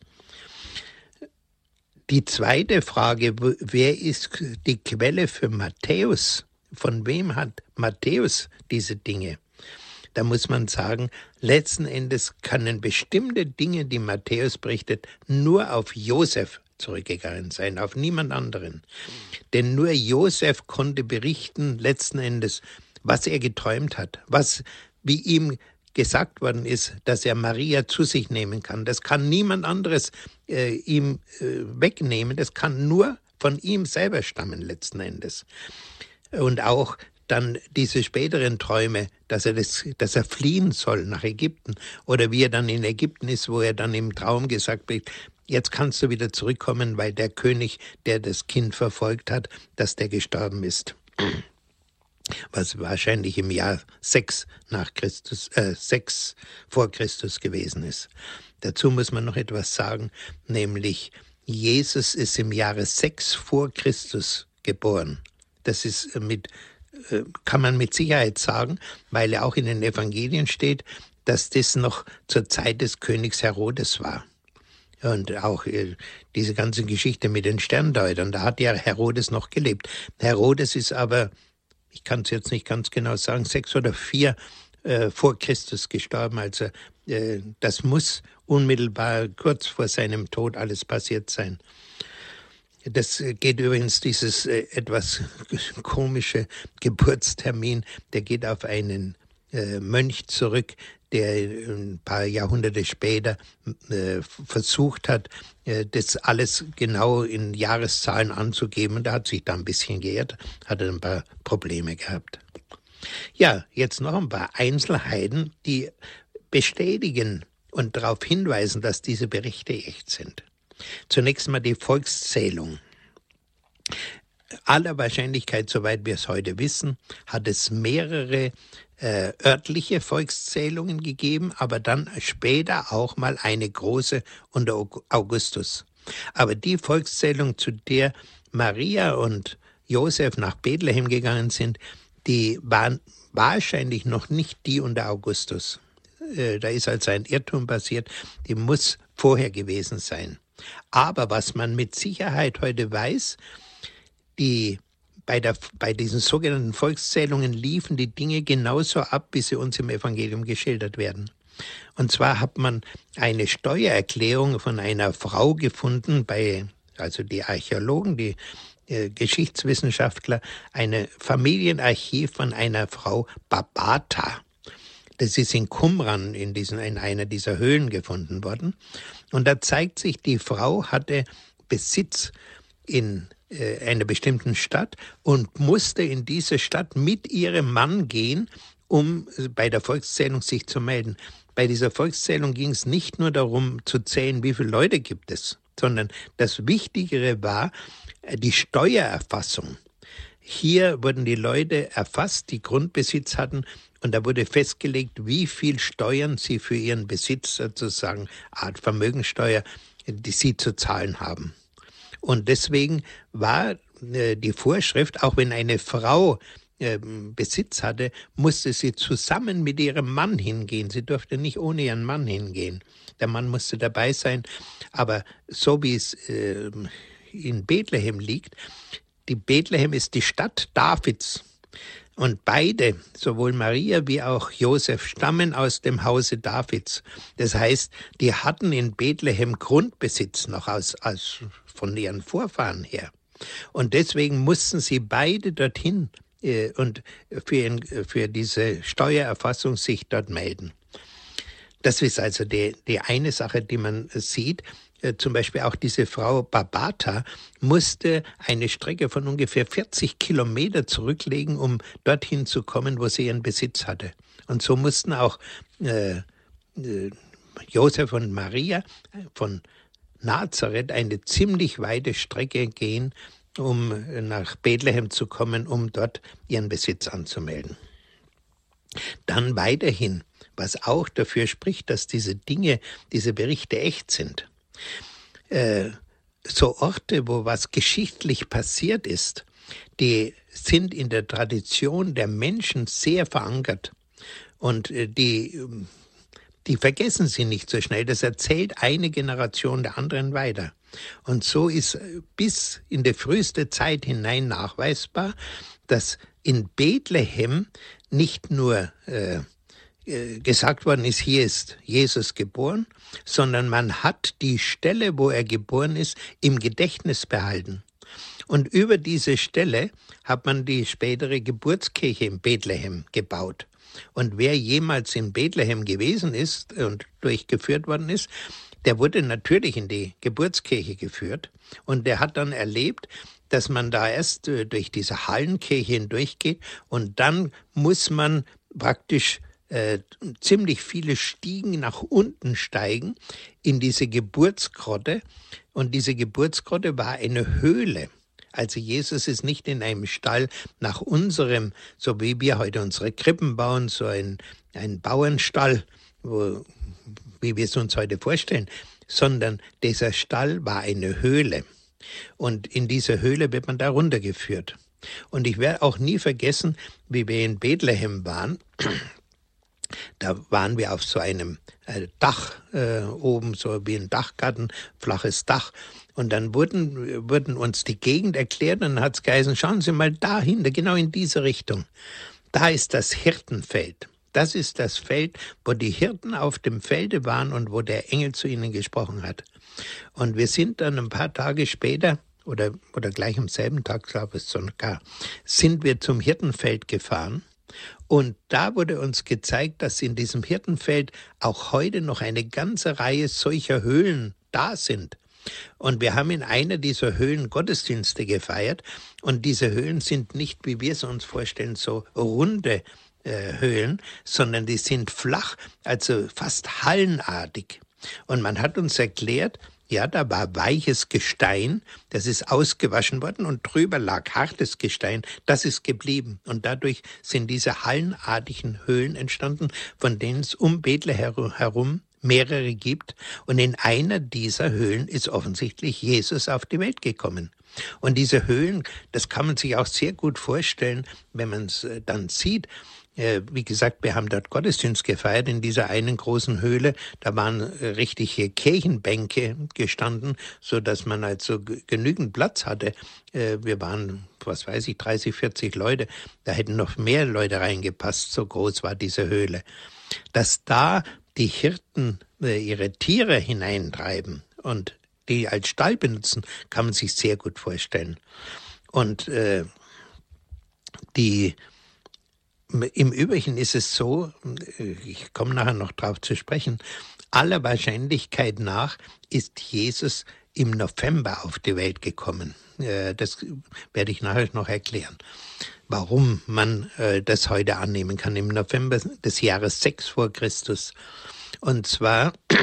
Die zweite Frage, wer ist die Quelle für Matthäus? Von wem hat Matthäus diese Dinge? Da muss man sagen, letzten Endes können bestimmte Dinge, die Matthäus berichtet, nur auf Josef zurückgegangen sein, auf niemand anderen. Denn nur Josef konnte berichten, letzten Endes, was er geträumt hat, was wie ihm gesagt worden ist, dass er Maria zu sich nehmen kann. Das kann niemand anderes äh, ihm äh, wegnehmen. Das kann nur von ihm selber stammen letzten Endes. Und auch dann diese späteren Träume, dass er, das, dass er fliehen soll nach Ägypten oder wie er dann in Ägypten ist, wo er dann im Traum gesagt wird, jetzt kannst du wieder zurückkommen, weil der König, der das Kind verfolgt hat, dass der gestorben ist was wahrscheinlich im Jahr 6 nach Christus, äh, 6 vor Christus gewesen ist. Dazu muss man noch etwas sagen, nämlich Jesus ist im Jahre 6 vor Christus geboren. Das ist mit, äh, kann man mit Sicherheit sagen, weil er auch in den Evangelien steht, dass das noch zur Zeit des Königs Herodes war. Und auch äh, diese ganze Geschichte mit den Sterndeutern, da hat ja Herodes noch gelebt. Herodes ist aber ich kann es jetzt nicht ganz genau sagen, sechs oder vier äh, vor Christus gestorben. Also äh, das muss unmittelbar kurz vor seinem Tod alles passiert sein. Das geht übrigens, dieses äh, etwas komische Geburtstermin, der geht auf einen äh, Mönch zurück, der ein paar Jahrhunderte später äh, versucht hat, äh, das alles genau in Jahreszahlen anzugeben. Und da hat sich da ein bisschen geirrt, hat ein paar Probleme gehabt. Ja, jetzt noch ein paar Einzelheiten, die bestätigen und darauf hinweisen, dass diese Berichte echt sind. Zunächst mal die Volkszählung. Aller Wahrscheinlichkeit, soweit wir es heute wissen, hat es mehrere äh, örtliche Volkszählungen gegeben, aber dann später auch mal eine große unter Augustus. Aber die Volkszählung, zu der Maria und Josef nach Bethlehem gegangen sind, die waren wahrscheinlich noch nicht die unter Augustus. Äh, da ist also ein Irrtum passiert, die muss vorher gewesen sein. Aber was man mit Sicherheit heute weiß, die bei, der, bei diesen sogenannten Volkszählungen liefen die Dinge genauso ab, wie sie uns im Evangelium geschildert werden. Und zwar hat man eine Steuererklärung von einer Frau gefunden bei, also die Archäologen, die äh, Geschichtswissenschaftler, eine Familienarchiv von einer Frau Babata. Das ist in Qumran in, diesen, in einer dieser Höhlen gefunden worden. Und da zeigt sich, die Frau hatte Besitz in äh, einer bestimmten Stadt und musste in diese Stadt mit ihrem Mann gehen, um bei der Volkszählung sich zu melden. Bei dieser Volkszählung ging es nicht nur darum zu zählen, wie viele Leute gibt es, sondern das Wichtigere war äh, die Steuererfassung. hier wurden die Leute erfasst, die Grundbesitz hatten, und da wurde festgelegt, wie viel Steuern sie für ihren Besitz sozusagen, Art Vermögensteuer, die sie zu zahlen haben. Und deswegen war äh, die Vorschrift, auch wenn eine Frau ähm, Besitz hatte, musste sie zusammen mit ihrem Mann hingehen. Sie durfte nicht ohne ihren Mann hingehen. Der Mann musste dabei sein. Aber so wie es äh, in Bethlehem liegt, die Bethlehem ist die Stadt Davids. Und beide, sowohl Maria wie auch Josef, stammen aus dem Hause Davids. Das heißt, die hatten in Bethlehem Grundbesitz noch aus, aus, von ihren Vorfahren her. Und deswegen mussten sie beide dorthin äh, und für, für diese Steuererfassung sich dort melden. Das ist also die, die eine Sache, die man sieht. Äh, zum Beispiel auch diese Frau Babata musste eine Strecke von ungefähr 40 Kilometer zurücklegen, um dorthin zu kommen, wo sie ihren Besitz hatte. Und so mussten auch äh, äh, Josef und Maria von Nazareth eine ziemlich weite Strecke gehen, um nach Bethlehem zu kommen, um dort ihren Besitz anzumelden. Dann weiterhin, was auch dafür spricht, dass diese Dinge, diese Berichte echt sind. Äh, so Orte, wo was geschichtlich passiert ist, die sind in der Tradition der Menschen sehr verankert. Und äh, die, die vergessen sie nicht so schnell. Das erzählt eine Generation der anderen weiter. Und so ist äh, bis in die früheste Zeit hinein nachweisbar, dass in Bethlehem nicht nur äh, gesagt worden ist, hier ist Jesus geboren, sondern man hat die Stelle, wo er geboren ist, im Gedächtnis behalten. Und über diese Stelle hat man die spätere Geburtskirche in Bethlehem gebaut. Und wer jemals in Bethlehem gewesen ist und durchgeführt worden ist, der wurde natürlich in die Geburtskirche geführt und der hat dann erlebt, dass man da erst äh, durch diese Hallenkirche hindurchgeht und dann muss man praktisch äh, ziemlich viele Stiegen nach unten steigen in diese Geburtsgrotte. Und diese Geburtsgrotte war eine Höhle. Also Jesus ist nicht in einem Stall nach unserem, so wie wir heute unsere Krippen bauen, so ein, ein Bauernstall, wo, wie wir es uns heute vorstellen, sondern dieser Stall war eine Höhle. Und in dieser Höhle wird man da runtergeführt. Und ich werde auch nie vergessen, wie wir in Bethlehem waren. Da waren wir auf so einem äh, Dach äh, oben, so wie ein Dachgarten, flaches Dach. Und dann wurden, wurden uns die Gegend erklärt und dann hat es geheißen, schauen Sie mal dahinter, genau in diese Richtung. Da ist das Hirtenfeld. Das ist das Feld, wo die Hirten auf dem Felde waren und wo der Engel zu ihnen gesprochen hat. Und wir sind dann ein paar Tage später oder, oder gleich am selben Tag, glaube ich sogar, sind wir zum Hirtenfeld gefahren und da wurde uns gezeigt, dass in diesem Hirtenfeld auch heute noch eine ganze Reihe solcher Höhlen da sind. Und wir haben in einer dieser Höhlen Gottesdienste gefeiert. Und diese Höhlen sind nicht, wie wir es uns vorstellen, so runde äh, Höhlen, sondern die sind flach, also fast hallenartig. Und man hat uns erklärt, ja, da war weiches Gestein, das ist ausgewaschen worden und drüber lag hartes Gestein, das ist geblieben. Und dadurch sind diese hallenartigen Höhlen entstanden, von denen es um Bethlehem herum mehrere gibt. Und in einer dieser Höhlen ist offensichtlich Jesus auf die Welt gekommen. Und diese Höhlen, das kann man sich auch sehr gut vorstellen, wenn man es äh, dann sieht. Äh, wie gesagt, wir haben dort Gottesdienst gefeiert in dieser einen großen Höhle. Da waren äh, richtige Kirchenbänke gestanden, so dass man also genügend Platz hatte. Äh, wir waren, was weiß ich, 30, 40 Leute. Da hätten noch mehr Leute reingepasst. So groß war diese Höhle. Dass da die Hirten ihre Tiere hineintreiben und die als Stall benutzen, kann man sich sehr gut vorstellen. Und äh, die im Übrigen ist es so, ich komme nachher noch darauf zu sprechen, aller Wahrscheinlichkeit nach ist Jesus im November auf die Welt gekommen. Äh, das werde ich nachher noch erklären, warum man äh, das heute annehmen kann, im November des Jahres 6 vor Christus. Und zwar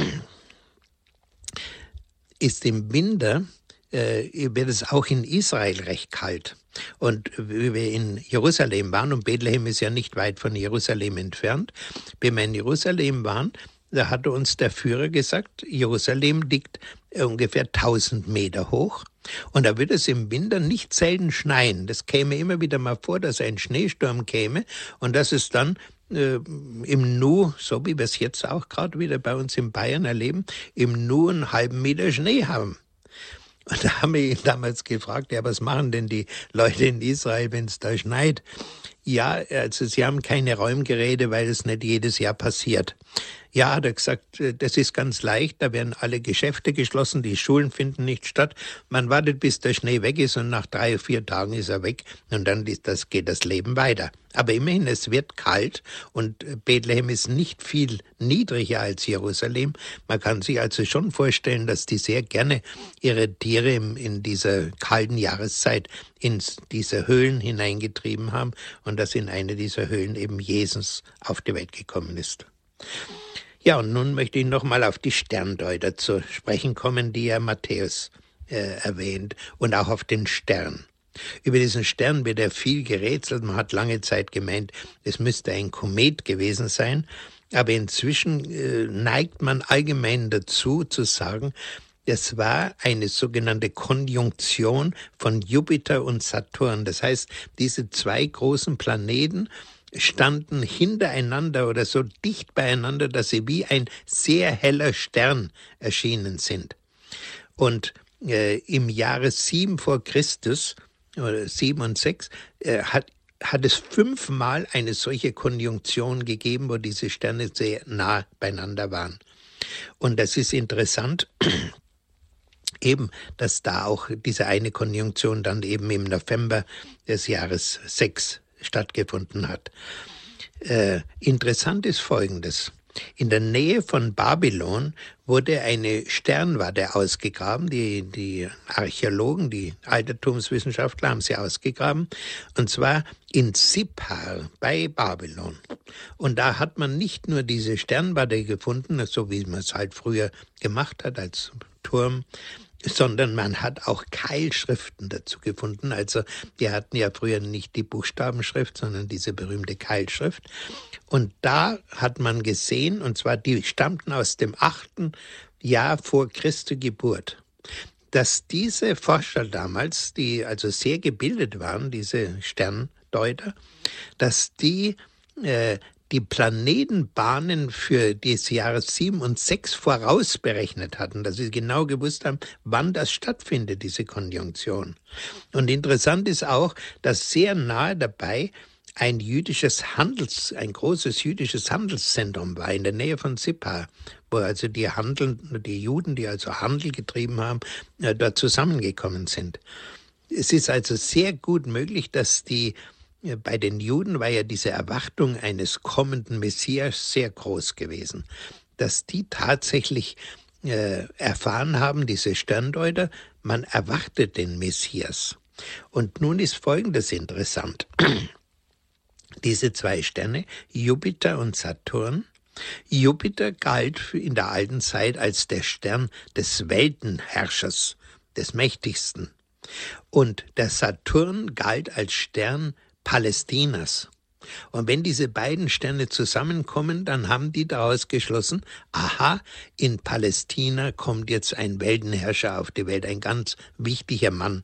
ist im Winter wird es auch in Israel recht kalt. Und wie wir in Jerusalem waren, und Bethlehem ist ja nicht weit von Jerusalem entfernt, wie wir in Jerusalem waren, da hatte uns der Führer gesagt, Jerusalem liegt ungefähr 1000 Meter hoch. Und da wird es im Winter nicht selten schneien. Das käme immer wieder mal vor, dass ein Schneesturm käme und dass es dann äh, im Nu, so wie wir es jetzt auch gerade wieder bei uns in Bayern erleben, im Nu einen halben Meter Schnee haben. Und da haben wir ihn damals gefragt, ja, was machen denn die Leute in Israel, wenn es da schneit? Ja, also sie haben keine Räumgeräte, weil es nicht jedes Jahr passiert. Ja, hat er gesagt, äh, das ist ganz leicht, da werden alle Geschäfte geschlossen, die Schulen finden nicht statt. Man wartet, bis der Schnee weg ist und nach drei, vier Tagen ist er weg und dann das, geht das Leben weiter. Aber immerhin, es wird kalt und äh, Bethlehem ist nicht viel niedriger als Jerusalem. Man kann sich also schon vorstellen, dass die sehr gerne ihre Tiere in dieser kalten Jahreszeit in diese Höhlen hineingetrieben haben und dass in eine dieser Höhlen eben Jesus auf die Welt gekommen ist. Ja, und nun möchte ich nochmal auf die Sterndeuter zu sprechen kommen, die ja Matthäus äh, erwähnt, und auch auf den Stern. Über diesen Stern wird ja viel gerätselt. Man hat lange Zeit gemeint, es müsste ein Komet gewesen sein. Aber inzwischen äh, neigt man allgemein dazu zu sagen, das war eine sogenannte Konjunktion von Jupiter und Saturn. Das heißt, diese zwei großen Planeten standen hintereinander oder so dicht beieinander, dass sie wie ein sehr heller Stern erschienen sind. Und äh, im Jahre 7 vor Christus, oder 7 und 6, äh, hat, hat es fünfmal eine solche Konjunktion gegeben, wo diese Sterne sehr nah beieinander waren. Und das ist interessant, eben, dass da auch diese eine Konjunktion dann eben im November des Jahres 6 stattgefunden hat. Äh, interessant ist Folgendes. In der Nähe von Babylon wurde eine Sternwarte ausgegraben. Die, die Archäologen, die Altertumswissenschaftler haben sie ausgegraben. Und zwar in Sippar bei Babylon. Und da hat man nicht nur diese Sternwarte gefunden, so wie man es halt früher gemacht hat als Turm, sondern man hat auch Keilschriften dazu gefunden. Also die hatten ja früher nicht die Buchstabenschrift, sondern diese berühmte Keilschrift. Und da hat man gesehen, und zwar die stammten aus dem achten Jahr vor Christi Geburt, dass diese Forscher damals, die also sehr gebildet waren, diese Sterndeuter, dass die äh, die Planetenbahnen für das Jahre 7 und 6 vorausberechnet hatten, dass sie genau gewusst haben, wann das stattfindet, diese Konjunktion. Und interessant ist auch, dass sehr nahe dabei ein jüdisches Handels, ein großes jüdisches Handelszentrum war in der Nähe von Sippa, wo also die Handeln, die Juden, die also Handel getrieben haben, äh, dort zusammengekommen sind. Es ist also sehr gut möglich, dass die bei den Juden war ja diese Erwartung eines kommenden Messias sehr groß gewesen, dass die tatsächlich äh, erfahren haben, diese Sterndeuter, man erwartet den Messias. Und nun ist Folgendes interessant. diese zwei Sterne, Jupiter und Saturn, Jupiter galt in der alten Zeit als der Stern des Weltenherrschers, des Mächtigsten. Und der Saturn galt als Stern Palästinas. Und wenn diese beiden Sterne zusammenkommen, dann haben die daraus geschlossen, aha, in Palästina kommt jetzt ein Weltenherrscher auf die Welt, ein ganz wichtiger Mann.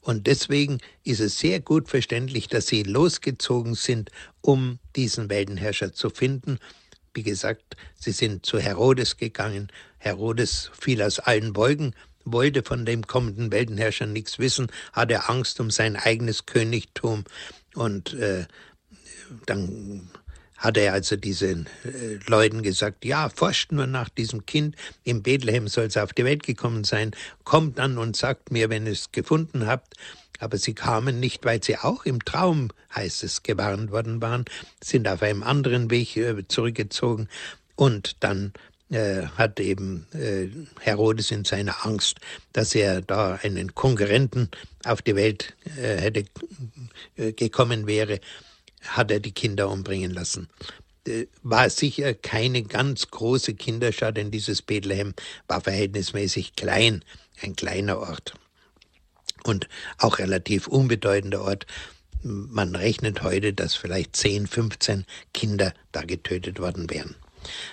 Und deswegen ist es sehr gut verständlich, dass sie losgezogen sind, um diesen Weltenherrscher zu finden. Wie gesagt, sie sind zu Herodes gegangen. Herodes fiel aus allen Wolken, wollte von dem kommenden Weltenherrscher nichts wissen, hatte Angst um sein eigenes Königtum und äh, dann hat er also diesen äh, Leuten gesagt, ja, forscht nur nach diesem Kind, in Bethlehem soll es auf die Welt gekommen sein, kommt dann und sagt mir, wenn ihr es gefunden habt. Aber sie kamen nicht, weil sie auch im Traum, heißt es, gewarnt worden waren, sind auf einem anderen Weg äh, zurückgezogen. Und dann äh, hat eben äh, Herodes in seiner Angst, dass er da einen Konkurrenten auf die Welt äh, hätte gekommen wäre, hat er die Kinder umbringen lassen. War sicher keine ganz große Kinderschar, denn dieses Bethlehem war verhältnismäßig klein, ein kleiner Ort. und auch relativ unbedeutender Ort. Man rechnet heute, dass vielleicht 10, 15 Kinder da getötet worden wären.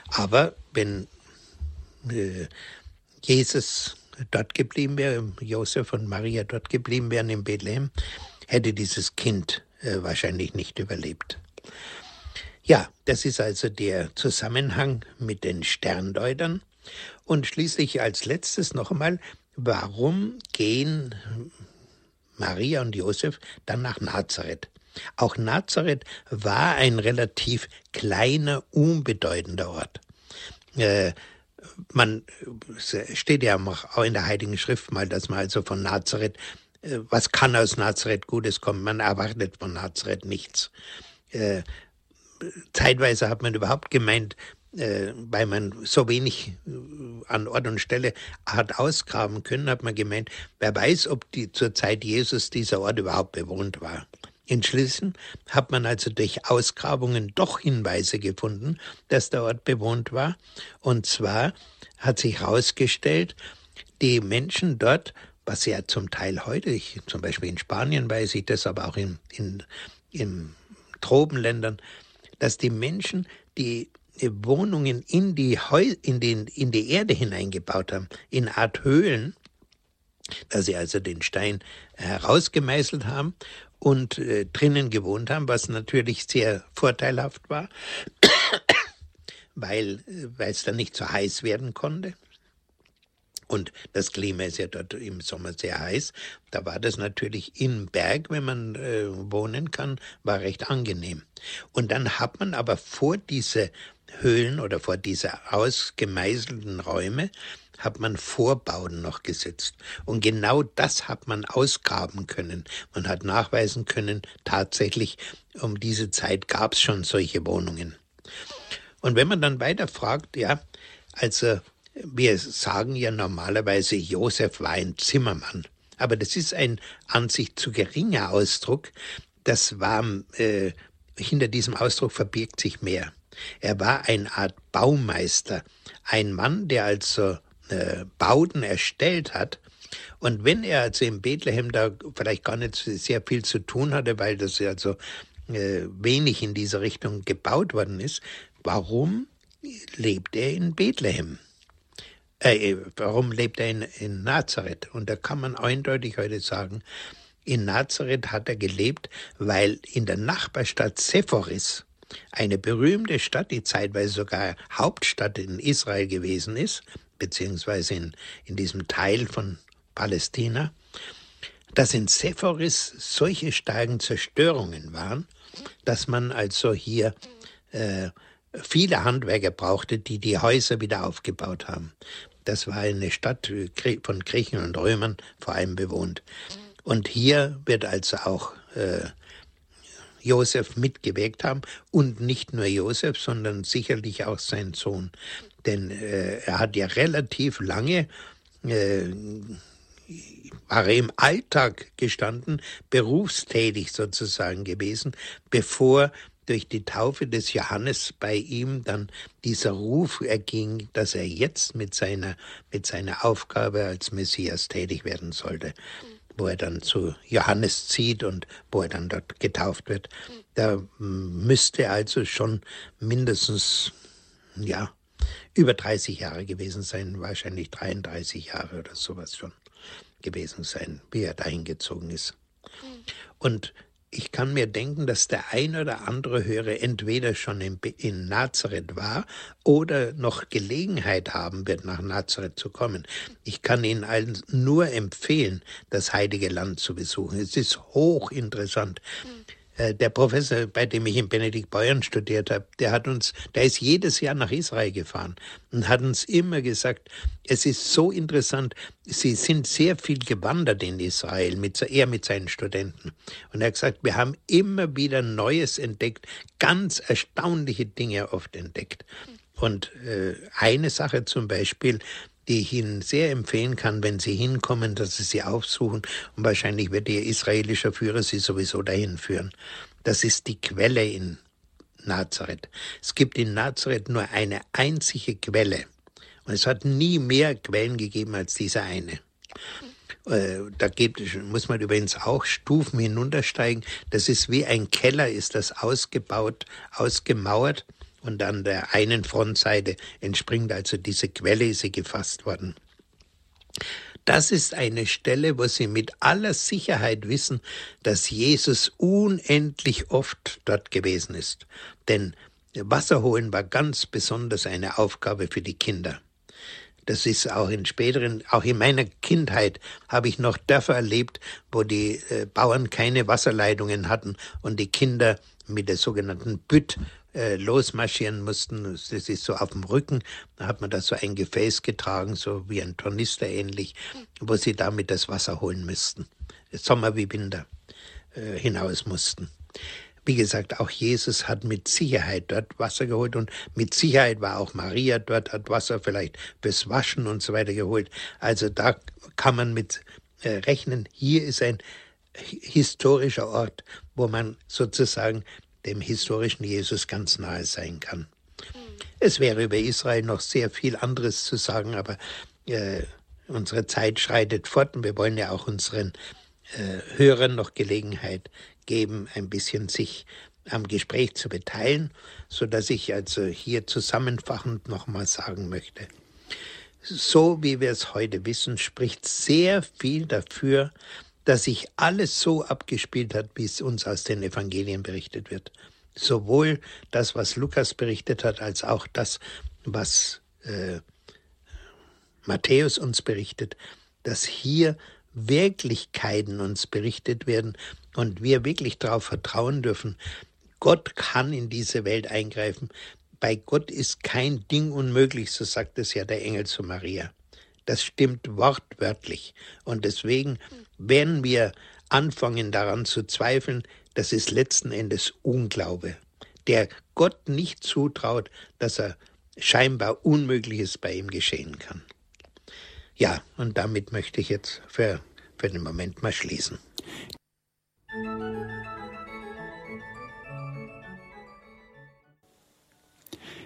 Aber wenn äh, Jesus dort geblieben wäre, Josef und Maria dort geblieben wären in Bethlehem, hätte dieses Kind äh, wahrscheinlich nicht überlebt. Ja, das ist also der Zusammenhang mit den Sterndeutern. Und schließlich als letztes noch einmal, warum gehen Maria und Josef dann nach Nazareth? Auch Nazareth war ein relativ kleiner, unbedeutender Ort. Äh, man steht ja auch in der Heiligen Schrift mal, dass man also von Nazareth, äh, was kann aus Nazareth Gutes kommen? Man erwartet von Nazareth nichts. Äh, zeitweise hat man überhaupt gemeint, äh, weil man so wenig äh, an Ort und Stelle hat ausgraben können, hat man gemeint, wer weiß, ob die, zur Zeit Jesus dieser Ort überhaupt bewohnt war. Inschließlich hat man also durch Ausgrabungen doch Hinweise gefunden, dass der Ort bewohnt war. Und zwar hat sich herausgestellt, die Menschen dort, was ja zum Teil heute, ich, zum Beispiel in Spanien weiß ich das, aber auch in, in, in Tropenländern, dass die Menschen die Wohnungen in die, Heu in, den, in die Erde hineingebaut haben, in Art Höhlen, dass sie also den Stein herausgemeißelt haben und äh, drinnen gewohnt haben, was natürlich sehr vorteilhaft war, weil äh, es dann nicht so heiß werden konnte. Und das Klima ist ja dort im Sommer sehr heiß. Da war das natürlich im Berg, wenn man äh, wohnen kann, war recht angenehm. Und dann hat man aber vor diese Höhlen oder vor diese ausgemeißelten Räume hat man Vorbauten noch gesetzt. Und genau das hat man ausgraben können. Man hat nachweisen können, tatsächlich um diese Zeit gab es schon solche Wohnungen. Und wenn man dann weiter fragt, ja, also wir sagen ja normalerweise, Josef war ein Zimmermann. Aber das ist ein an sich zu geringer Ausdruck. Das war, äh, hinter diesem Ausdruck verbirgt sich mehr. Er war eine Art Baumeister, ein Mann, der also äh, Bauten erstellt hat. Und wenn er also in Bethlehem da vielleicht gar nicht sehr viel zu tun hatte, weil das also äh, wenig in diese Richtung gebaut worden ist, warum lebt er in Bethlehem? Äh, äh warum lebt er in, in Nazareth? Und da kann man eindeutig heute sagen, in Nazareth hat er gelebt, weil in der Nachbarstadt Sephoris, eine berühmte Stadt, die zeitweise sogar Hauptstadt in Israel gewesen ist, beziehungsweise in, in diesem Teil von Palästina, dass in Sephoris solche starken Zerstörungen waren, dass man also hier äh, viele Handwerker brauchte, die die Häuser wieder aufgebaut haben. Das war eine Stadt äh, von Griechen und Römern vor allem bewohnt. Und hier wird also auch äh, Josef mitgewirkt haben und nicht nur Josef, sondern sicherlich auch sein Sohn. Denn äh, er hat ja relativ lange äh, war er im Alltag gestanden, berufstätig sozusagen gewesen, bevor durch die Taufe des Johannes bei ihm dann dieser Ruf erging, dass er jetzt mit seiner, mit seiner Aufgabe als Messias tätig werden sollte, wo er dann zu Johannes zieht und wo er dann dort getauft wird. Da müsste also schon mindestens, ja, über 30 Jahre gewesen sein, wahrscheinlich 33 Jahre oder sowas schon gewesen sein, wie er dahin gezogen ist. Und ich kann mir denken, dass der ein oder andere Hörer entweder schon in, in, Nazareth war oder noch Gelegenheit haben wird, nach Nazareth zu kommen. Ich kann Ihnen allen nur empfehlen, das Heilige Land zu besuchen. Es ist hochinteressant. Mhm. Äh, der Professor, bei dem ich in Benedikt Bayern studiert habe, der hat uns, der ist jedes Jahr nach Israel gefahren und hat uns immer gesagt, es ist so interessant, sie sind sehr viel gewandert in Israel, mit, er mit seinen Studenten. Und er hat gesagt, wir haben immer wieder Neues entdeckt, ganz erstaunliche Dinge oft entdeckt. Und äh, eine Sache zum Beispiel, die ich Ihnen sehr empfehlen kann, wenn Sie hinkommen, dass Sie sie aufsuchen. Und wahrscheinlich wird Ihr israelischer Führer Sie sowieso dahin führen. Das ist die Quelle in Nazareth. Es gibt in Nazareth nur eine einzige Quelle. Und es hat nie mehr Quellen gegeben als diese eine. Äh, da gibt, muss man übrigens auch Stufen hinuntersteigen. Das ist wie ein Keller, ist das ausgebaut, ausgemauert und an der einen Frontseite entspringt also diese Quelle, ist sie gefasst worden. Das ist eine Stelle, wo Sie mit aller Sicherheit wissen, dass Jesus unendlich oft dort gewesen ist. Denn Wasser holen war ganz besonders eine Aufgabe für die Kinder. Das ist auch in späteren, auch in meiner Kindheit habe ich noch Dörfer erlebt, wo die äh, Bauern keine Wasserleitungen hatten und die Kinder mit der sogenannten Bütt äh, losmarschieren mussten. Das ist so auf dem Rücken. Da hat man da so ein Gefäß getragen, so wie ein Tornister ähnlich, wo sie damit das Wasser holen müssten. Sommer wie Winter äh, hinaus mussten. Wie gesagt, auch Jesus hat mit Sicherheit dort Wasser geholt und mit Sicherheit war auch Maria dort, hat Wasser vielleicht fürs Waschen und so weiter geholt. Also da kann man mit äh, rechnen, hier ist ein historischer Ort, wo man sozusagen dem historischen Jesus ganz nahe sein kann. Es wäre über Israel noch sehr viel anderes zu sagen, aber äh, unsere Zeit schreitet fort und wir wollen ja auch unseren äh, Hörern noch Gelegenheit geben, ein bisschen sich am Gespräch zu beteiligen, so dass ich also hier zusammenfachend nochmal sagen möchte. So wie wir es heute wissen, spricht sehr viel dafür, dass sich alles so abgespielt hat, wie es uns aus den Evangelien berichtet wird. Sowohl das, was Lukas berichtet hat, als auch das, was äh, Matthäus uns berichtet, dass hier Wirklichkeiten uns berichtet werden und wir wirklich darauf vertrauen dürfen, Gott kann in diese Welt eingreifen. Bei Gott ist kein Ding unmöglich, so sagt es ja der Engel zu Maria. Das stimmt wortwörtlich. Und deswegen, wenn wir anfangen daran zu zweifeln, das ist letzten Endes Unglaube, der Gott nicht zutraut, dass er scheinbar Unmögliches bei ihm geschehen kann. Ja, und damit möchte ich jetzt für, für den Moment mal schließen.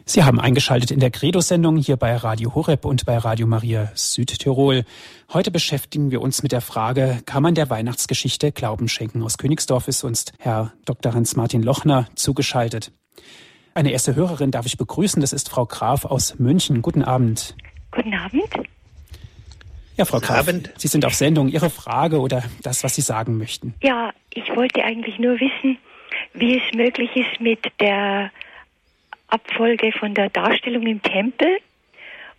Sie haben eingeschaltet in der Credo-Sendung hier bei Radio Horeb und bei Radio Maria Südtirol. Heute beschäftigen wir uns mit der Frage, kann man der Weihnachtsgeschichte Glauben schenken? Aus Königsdorf ist uns Herr Dr. Hans-Martin Lochner zugeschaltet. Eine erste Hörerin darf ich begrüßen, das ist Frau Graf aus München. Guten Abend. Guten Abend. Ja, Frau Graf, Sie sind auf Sendung. Ihre Frage oder das, was Sie sagen möchten? Ja, ich wollte eigentlich nur wissen, wie es möglich ist mit der Abfolge von der Darstellung im Tempel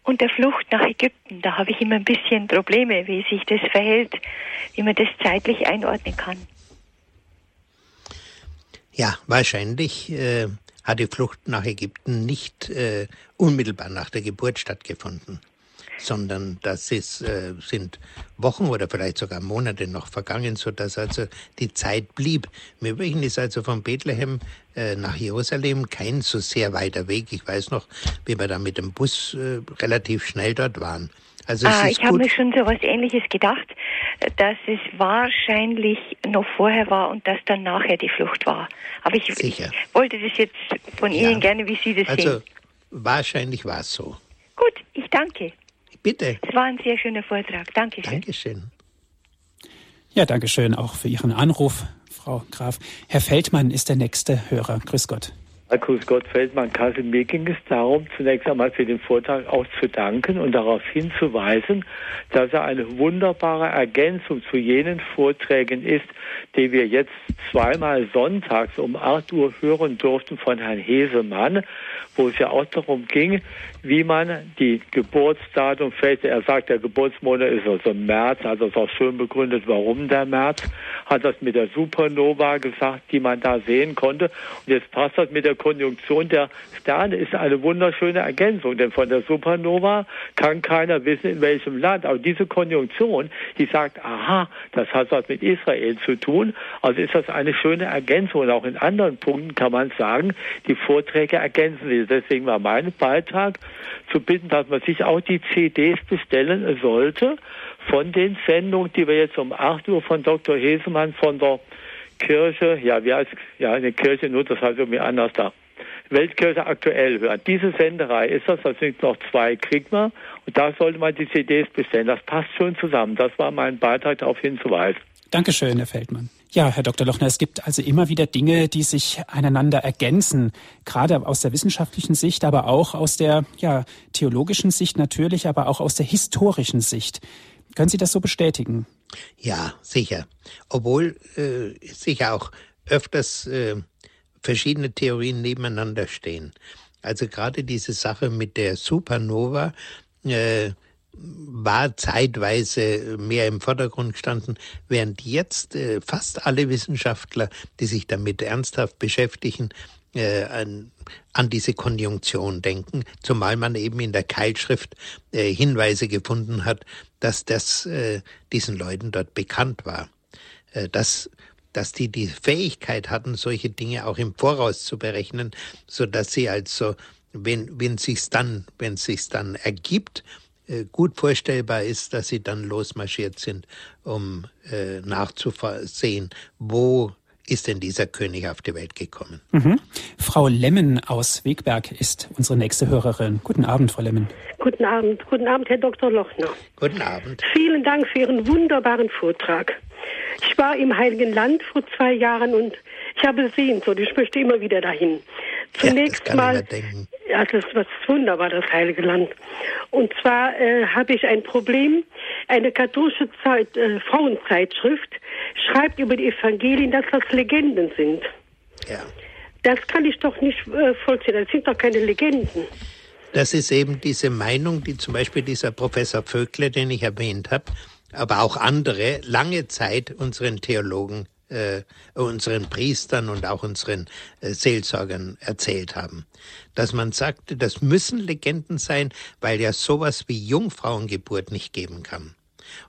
und der Flucht nach Ägypten. Da habe ich immer ein bisschen Probleme, wie sich das verhält, wie man das zeitlich einordnen kann. Ja, wahrscheinlich äh, hat die Flucht nach Ägypten nicht äh, unmittelbar nach der Geburt stattgefunden sondern das ist, äh, sind Wochen oder vielleicht sogar Monate noch vergangen, so dass also die Zeit blieb. Im Übrigen ist also von Bethlehem äh, nach Jerusalem kein so sehr weiter Weg. Ich weiß noch, wie wir da mit dem Bus äh, relativ schnell dort waren. Also ah, ich habe mir schon so etwas Ähnliches gedacht, dass es wahrscheinlich noch vorher war und dass dann nachher die Flucht war. Aber ich, ich wollte das jetzt von ja. Ihnen gerne, wie Sie das also, sehen. Also wahrscheinlich war es so. Gut, ich danke. Bitte. Es war ein sehr schöner Vortrag. Dankeschön. Dankeschön. Ja, Dankeschön auch für Ihren Anruf, Frau Graf. Herr Feldmann ist der nächste Hörer. Grüß Gott. Grüß Gott, Feldmann Kassel. Mir ging es darum, zunächst einmal für den Vortrag auch zu danken und darauf hinzuweisen, dass er eine wunderbare Ergänzung zu jenen Vorträgen ist, die wir jetzt zweimal sonntags um 8 Uhr hören durften von Herrn Hesemann, wo es ja auch darum ging, wie man die Geburtsdatum fällt. Er sagt, der Geburtsmonat ist also März, also ist auch schön begründet, warum der März. Hat das mit der Supernova gesagt, die man da sehen konnte. Und jetzt passt das mit der Konjunktion der Sterne, ist eine wunderschöne Ergänzung, denn von der Supernova kann keiner wissen, in welchem Land. Aber diese Konjunktion, die sagt, aha, das hat was mit Israel zu tun. Also ist das eine schöne Ergänzung. Und auch in anderen Punkten kann man sagen, die Vorträge ergänzen sich. Deswegen war mein Beitrag zu bitten, dass man sich auch die CDs bestellen sollte von den Sendungen, die wir jetzt um 8 Uhr von Dr. Hesemann von der Kirche, ja, wie heißt, ja, eine Kirche, nur das heißt irgendwie anders da. Weltkirche aktuell hören. Diese Senderei ist das, da sind noch zwei, kriegt man. Und da sollte man die CDs bestellen. Das passt schon zusammen. Das war mein Beitrag darauf hinzuweisen. Dankeschön, Herr Feldmann. Ja, Herr Dr. Lochner, es gibt also immer wieder Dinge, die sich einander ergänzen, gerade aus der wissenschaftlichen Sicht, aber auch aus der ja, theologischen Sicht natürlich, aber auch aus der historischen Sicht. Können Sie das so bestätigen? Ja, sicher. Obwohl äh, sicher auch öfters äh, verschiedene Theorien nebeneinander stehen. Also gerade diese Sache mit der Supernova, äh, war zeitweise mehr im Vordergrund gestanden, während jetzt äh, fast alle Wissenschaftler, die sich damit ernsthaft beschäftigen, äh, an, an diese Konjunktion denken, zumal man eben in der Keilschrift äh, Hinweise gefunden hat, dass das äh, diesen Leuten dort bekannt war. Äh, dass dass die die Fähigkeit hatten, solche Dinge auch im Voraus zu berechnen, so dass sie also, wenn wenn sich's dann, wenn sich's dann ergibt, äh, gut vorstellbar ist, dass sie dann losmarschiert sind, um äh, nachzusehen, wo ist denn dieser König auf die Welt gekommen. Mhm. Frau Lemmen aus Wegberg ist unsere nächste Hörerin. Guten Abend, Frau Lemmen. Guten Abend. Guten Abend, Herr Dr. Lochner. Guten Abend. Vielen Dank für Ihren wunderbaren Vortrag. Ich war im Heiligen Land vor zwei Jahren und ich habe Sehnsucht. Ich möchte immer wieder dahin. Zunächst ja, mal, ja, das ist was wunderbar, das Heilige Land. Und zwar äh, habe ich ein Problem. Eine katholische Zeit, äh, Frauenzeitschrift schreibt über die Evangelien, dass das Legenden sind. Ja. Das kann ich doch nicht äh, vollziehen. Das sind doch keine Legenden. Das ist eben diese Meinung, die zum Beispiel dieser Professor Vöckle, den ich erwähnt habe, aber auch andere lange Zeit unseren Theologen äh, unseren Priestern und auch unseren äh, Seelsorgern erzählt haben. Dass man sagte, das müssen Legenden sein, weil ja sowas wie Jungfrauengeburt nicht geben kann.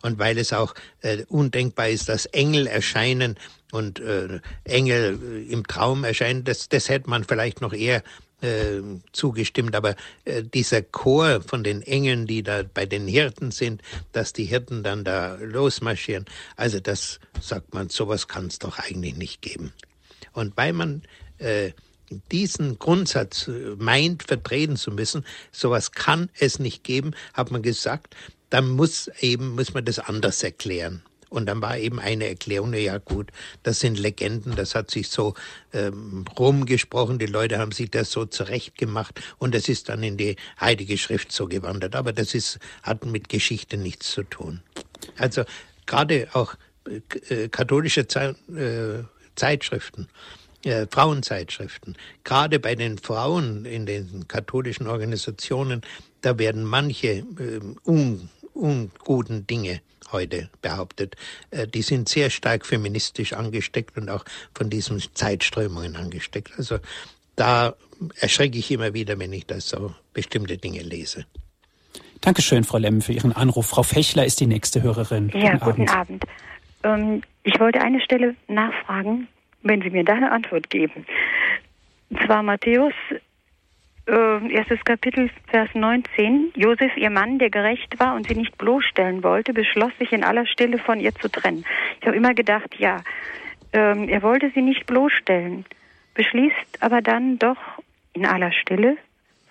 Und weil es auch äh, undenkbar ist, dass Engel erscheinen und äh, Engel äh, im Traum erscheinen, das, das hätte man vielleicht noch eher äh, zugestimmt, aber äh, dieser Chor von den Engeln, die da bei den Hirten sind, dass die Hirten dann da losmarschieren, also das sagt man, sowas kann es doch eigentlich nicht geben. Und weil man äh, diesen Grundsatz äh, meint, vertreten zu müssen, sowas kann es nicht geben, hat man gesagt, dann muss eben, muss man das anders erklären. Und dann war eben eine Erklärung, ja gut, das sind Legenden, das hat sich so ähm, rumgesprochen, die Leute haben sich das so zurechtgemacht und es ist dann in die Heilige Schrift so gewandert. Aber das ist, hat mit Geschichte nichts zu tun. Also gerade auch äh, katholische Ze äh, Zeitschriften, äh, Frauenzeitschriften, gerade bei den Frauen in den katholischen Organisationen, da werden manche äh, un, unguten Dinge heute behauptet, äh, die sind sehr stark feministisch angesteckt und auch von diesen Zeitströmungen angesteckt. Also da erschrecke ich immer wieder, wenn ich da so bestimmte Dinge lese. Dankeschön, Frau Lemm, für Ihren Anruf. Frau Fechler ist die nächste Hörerin. Ja, guten, guten Abend. Abend. Ähm, ich wollte eine Stelle nachfragen, wenn Sie mir da eine Antwort geben. Und zwar Matthäus äh, erstes Kapitel, Vers 19. Josef, ihr Mann, der gerecht war und sie nicht bloßstellen wollte, beschloss sich in aller Stille von ihr zu trennen. Ich habe immer gedacht, ja, ähm, er wollte sie nicht bloßstellen, beschließt aber dann doch in aller Stille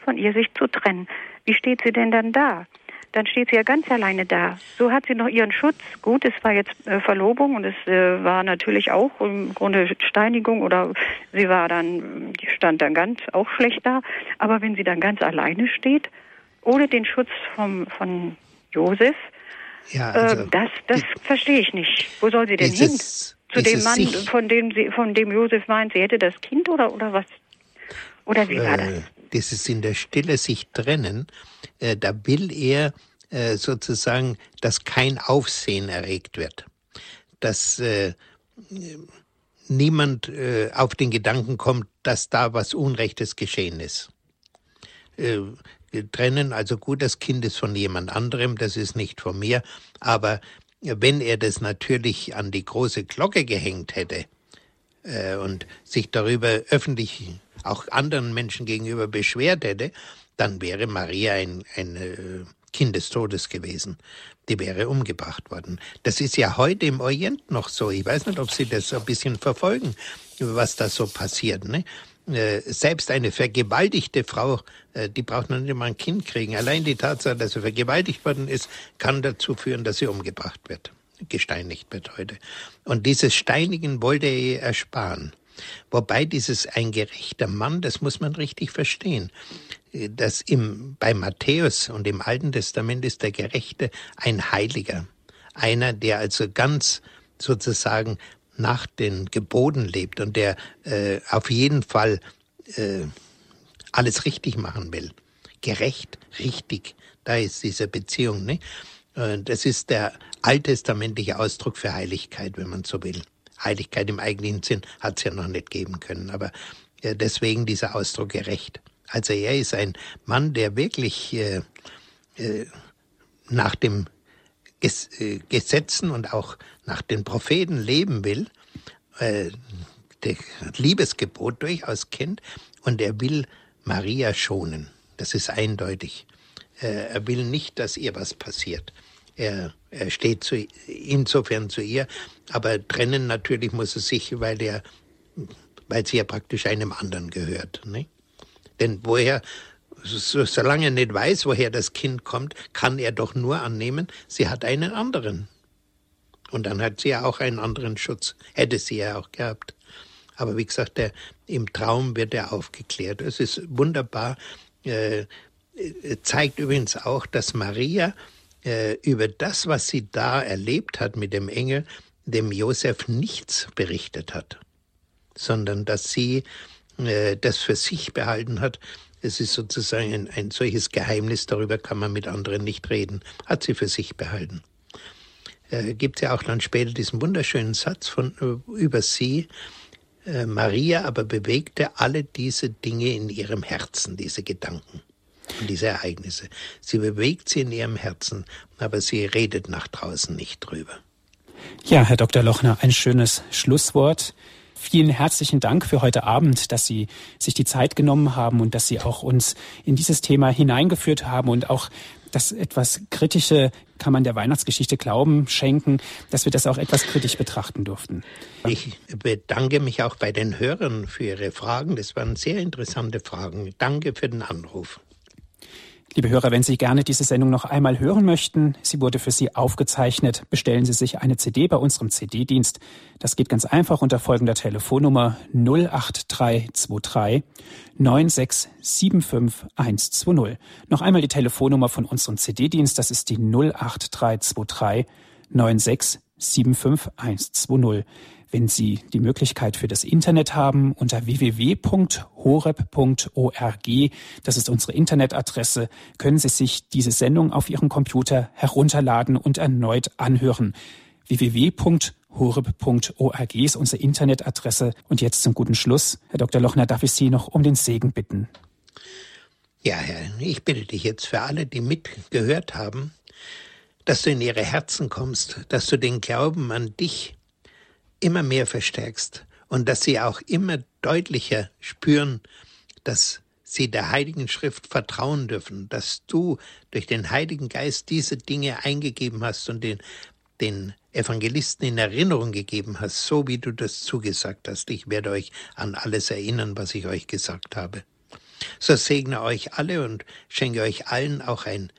von ihr sich zu trennen. Wie steht sie denn dann da? Dann steht sie ja ganz alleine da. So hat sie noch ihren Schutz. Gut, es war jetzt äh, Verlobung und es äh, war natürlich auch im Grunde Steinigung oder sie war dann, die stand dann ganz auch schlecht da. Aber wenn sie dann ganz alleine steht, ohne den Schutz vom, von Josef, ja, also äh, das, das verstehe ich nicht. Wo soll sie denn hin? Zu dem Mann, von dem sie, von dem Josef meint, sie hätte das Kind oder, oder was? Oder wie war das? Dieses in der Stille sich trennen, äh, da will er äh, sozusagen, dass kein Aufsehen erregt wird, dass äh, niemand äh, auf den Gedanken kommt, dass da was Unrechtes geschehen ist. Äh, trennen, also gut, das Kind ist von jemand anderem, das ist nicht von mir, aber wenn er das natürlich an die große Glocke gehängt hätte äh, und sich darüber öffentlich auch anderen Menschen gegenüber beschwert hätte, dann wäre Maria ein, ein äh, Kind des Todes gewesen. Die wäre umgebracht worden. Das ist ja heute im Orient noch so. Ich weiß nicht, ob Sie das ein bisschen verfolgen, was da so passiert. Ne? äh, selbst eine vergewaltigte Frau, äh, die braucht noch nicht mal ein Kind kriegen. Allein die Tatsache, dass sie vergewaltigt worden ist, kann dazu führen, dass sie umgebracht wird, gesteinigt wird heute. Und dieses Steinigen wollte er ihr ersparen. Wobei dieses ein gerechter Mann, das muss man richtig verstehen. Das im, bei Matthäus und im Alten Testament ist der Gerechte ein Heiliger. Einer, der also ganz sozusagen nach den Geboten lebt und der äh, auf jeden Fall äh, alles richtig machen will. Gerecht, richtig, da ist diese Beziehung. Ne? Das ist der alttestamentliche Ausdruck für Heiligkeit, wenn man so will. Heiligkeit im eigentlichen Sinn hat es ja noch nicht geben können, aber äh, deswegen dieser Ausdruck gerecht. Also er ist ein Mann, der wirklich äh, äh, nach dem Ges äh, Gesetzen und auch nach den Propheten leben will, äh, das Liebesgebot durchaus kennt und er will Maria schonen. Das ist eindeutig. Er will nicht, dass ihr was passiert. Er, er steht zu, insofern zu ihr, aber trennen natürlich muss er sich, weil er, weil sie ja praktisch einem anderen gehört. Ne? Denn woher, so, solange er nicht weiß, woher das Kind kommt, kann er doch nur annehmen, sie hat einen anderen. Und dann hat sie ja auch einen anderen Schutz. Hätte sie ja auch gehabt. Aber wie gesagt, der, im Traum wird er aufgeklärt. Es ist wunderbar. Äh, zeigt übrigens auch, dass Maria äh, über das, was sie da erlebt hat mit dem Engel, dem Josef nichts berichtet hat, sondern dass sie äh, das für sich behalten hat. Es ist sozusagen ein, ein solches Geheimnis, darüber kann man mit anderen nicht reden, hat sie für sich behalten. Äh, gibt ja auch dann später diesen wunderschönen Satz von äh, über sie. Äh, Maria aber bewegte alle diese Dinge in ihrem Herzen, diese Gedanken diese Ereignisse. Sie bewegt sie in ihrem Herzen, aber sie redet nach draußen nicht drüber. Ja, Herr Dr. Lochner, ein schönes Schlusswort. Vielen herzlichen Dank für heute Abend, dass Sie sich die Zeit genommen haben und dass Sie auch uns in dieses Thema hineingeführt haben und auch das etwas kritische kann man der Weihnachtsgeschichte Glauben schenken, dass wir das auch etwas kritisch betrachten durften. Ich bedanke mich auch bei den Hörern für Ihre Fragen. Das waren sehr interessante Fragen. Danke für den Anruf. Liebe Hörer, wenn Sie gerne diese Sendung noch einmal hören möchten, sie wurde für Sie aufgezeichnet, bestellen Sie sich eine CD bei unserem CD-Dienst. Das geht ganz einfach unter folgender Telefonnummer 08323 9675120. Noch einmal die Telefonnummer von unserem CD-Dienst, das ist die 08323 9675120 wenn Sie die Möglichkeit für das Internet haben unter www.horeb.org, das ist unsere Internetadresse, können Sie sich diese Sendung auf Ihrem Computer herunterladen und erneut anhören. www.horeb.org ist unsere Internetadresse. Und jetzt zum guten Schluss, Herr Dr. Lochner, darf ich Sie noch um den Segen bitten. Ja, Herr, ich bitte dich jetzt für alle, die mitgehört haben, dass du in ihre Herzen kommst, dass du den Glauben an dich immer mehr verstärkst und dass sie auch immer deutlicher spüren, dass sie der Heiligen Schrift vertrauen dürfen, dass du durch den Heiligen Geist diese Dinge eingegeben hast und den, den Evangelisten in Erinnerung gegeben hast, so wie du das zugesagt hast. Ich werde euch an alles erinnern, was ich euch gesagt habe. So segne euch alle und schenke euch allen auch ein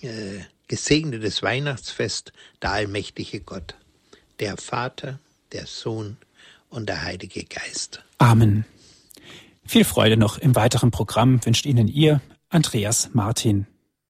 äh, gesegnetes Weihnachtsfest, der allmächtige Gott, der Vater, der Sohn und der Heilige Geist. Amen. Viel Freude noch im weiteren Programm wünscht Ihnen Ihr Andreas Martin.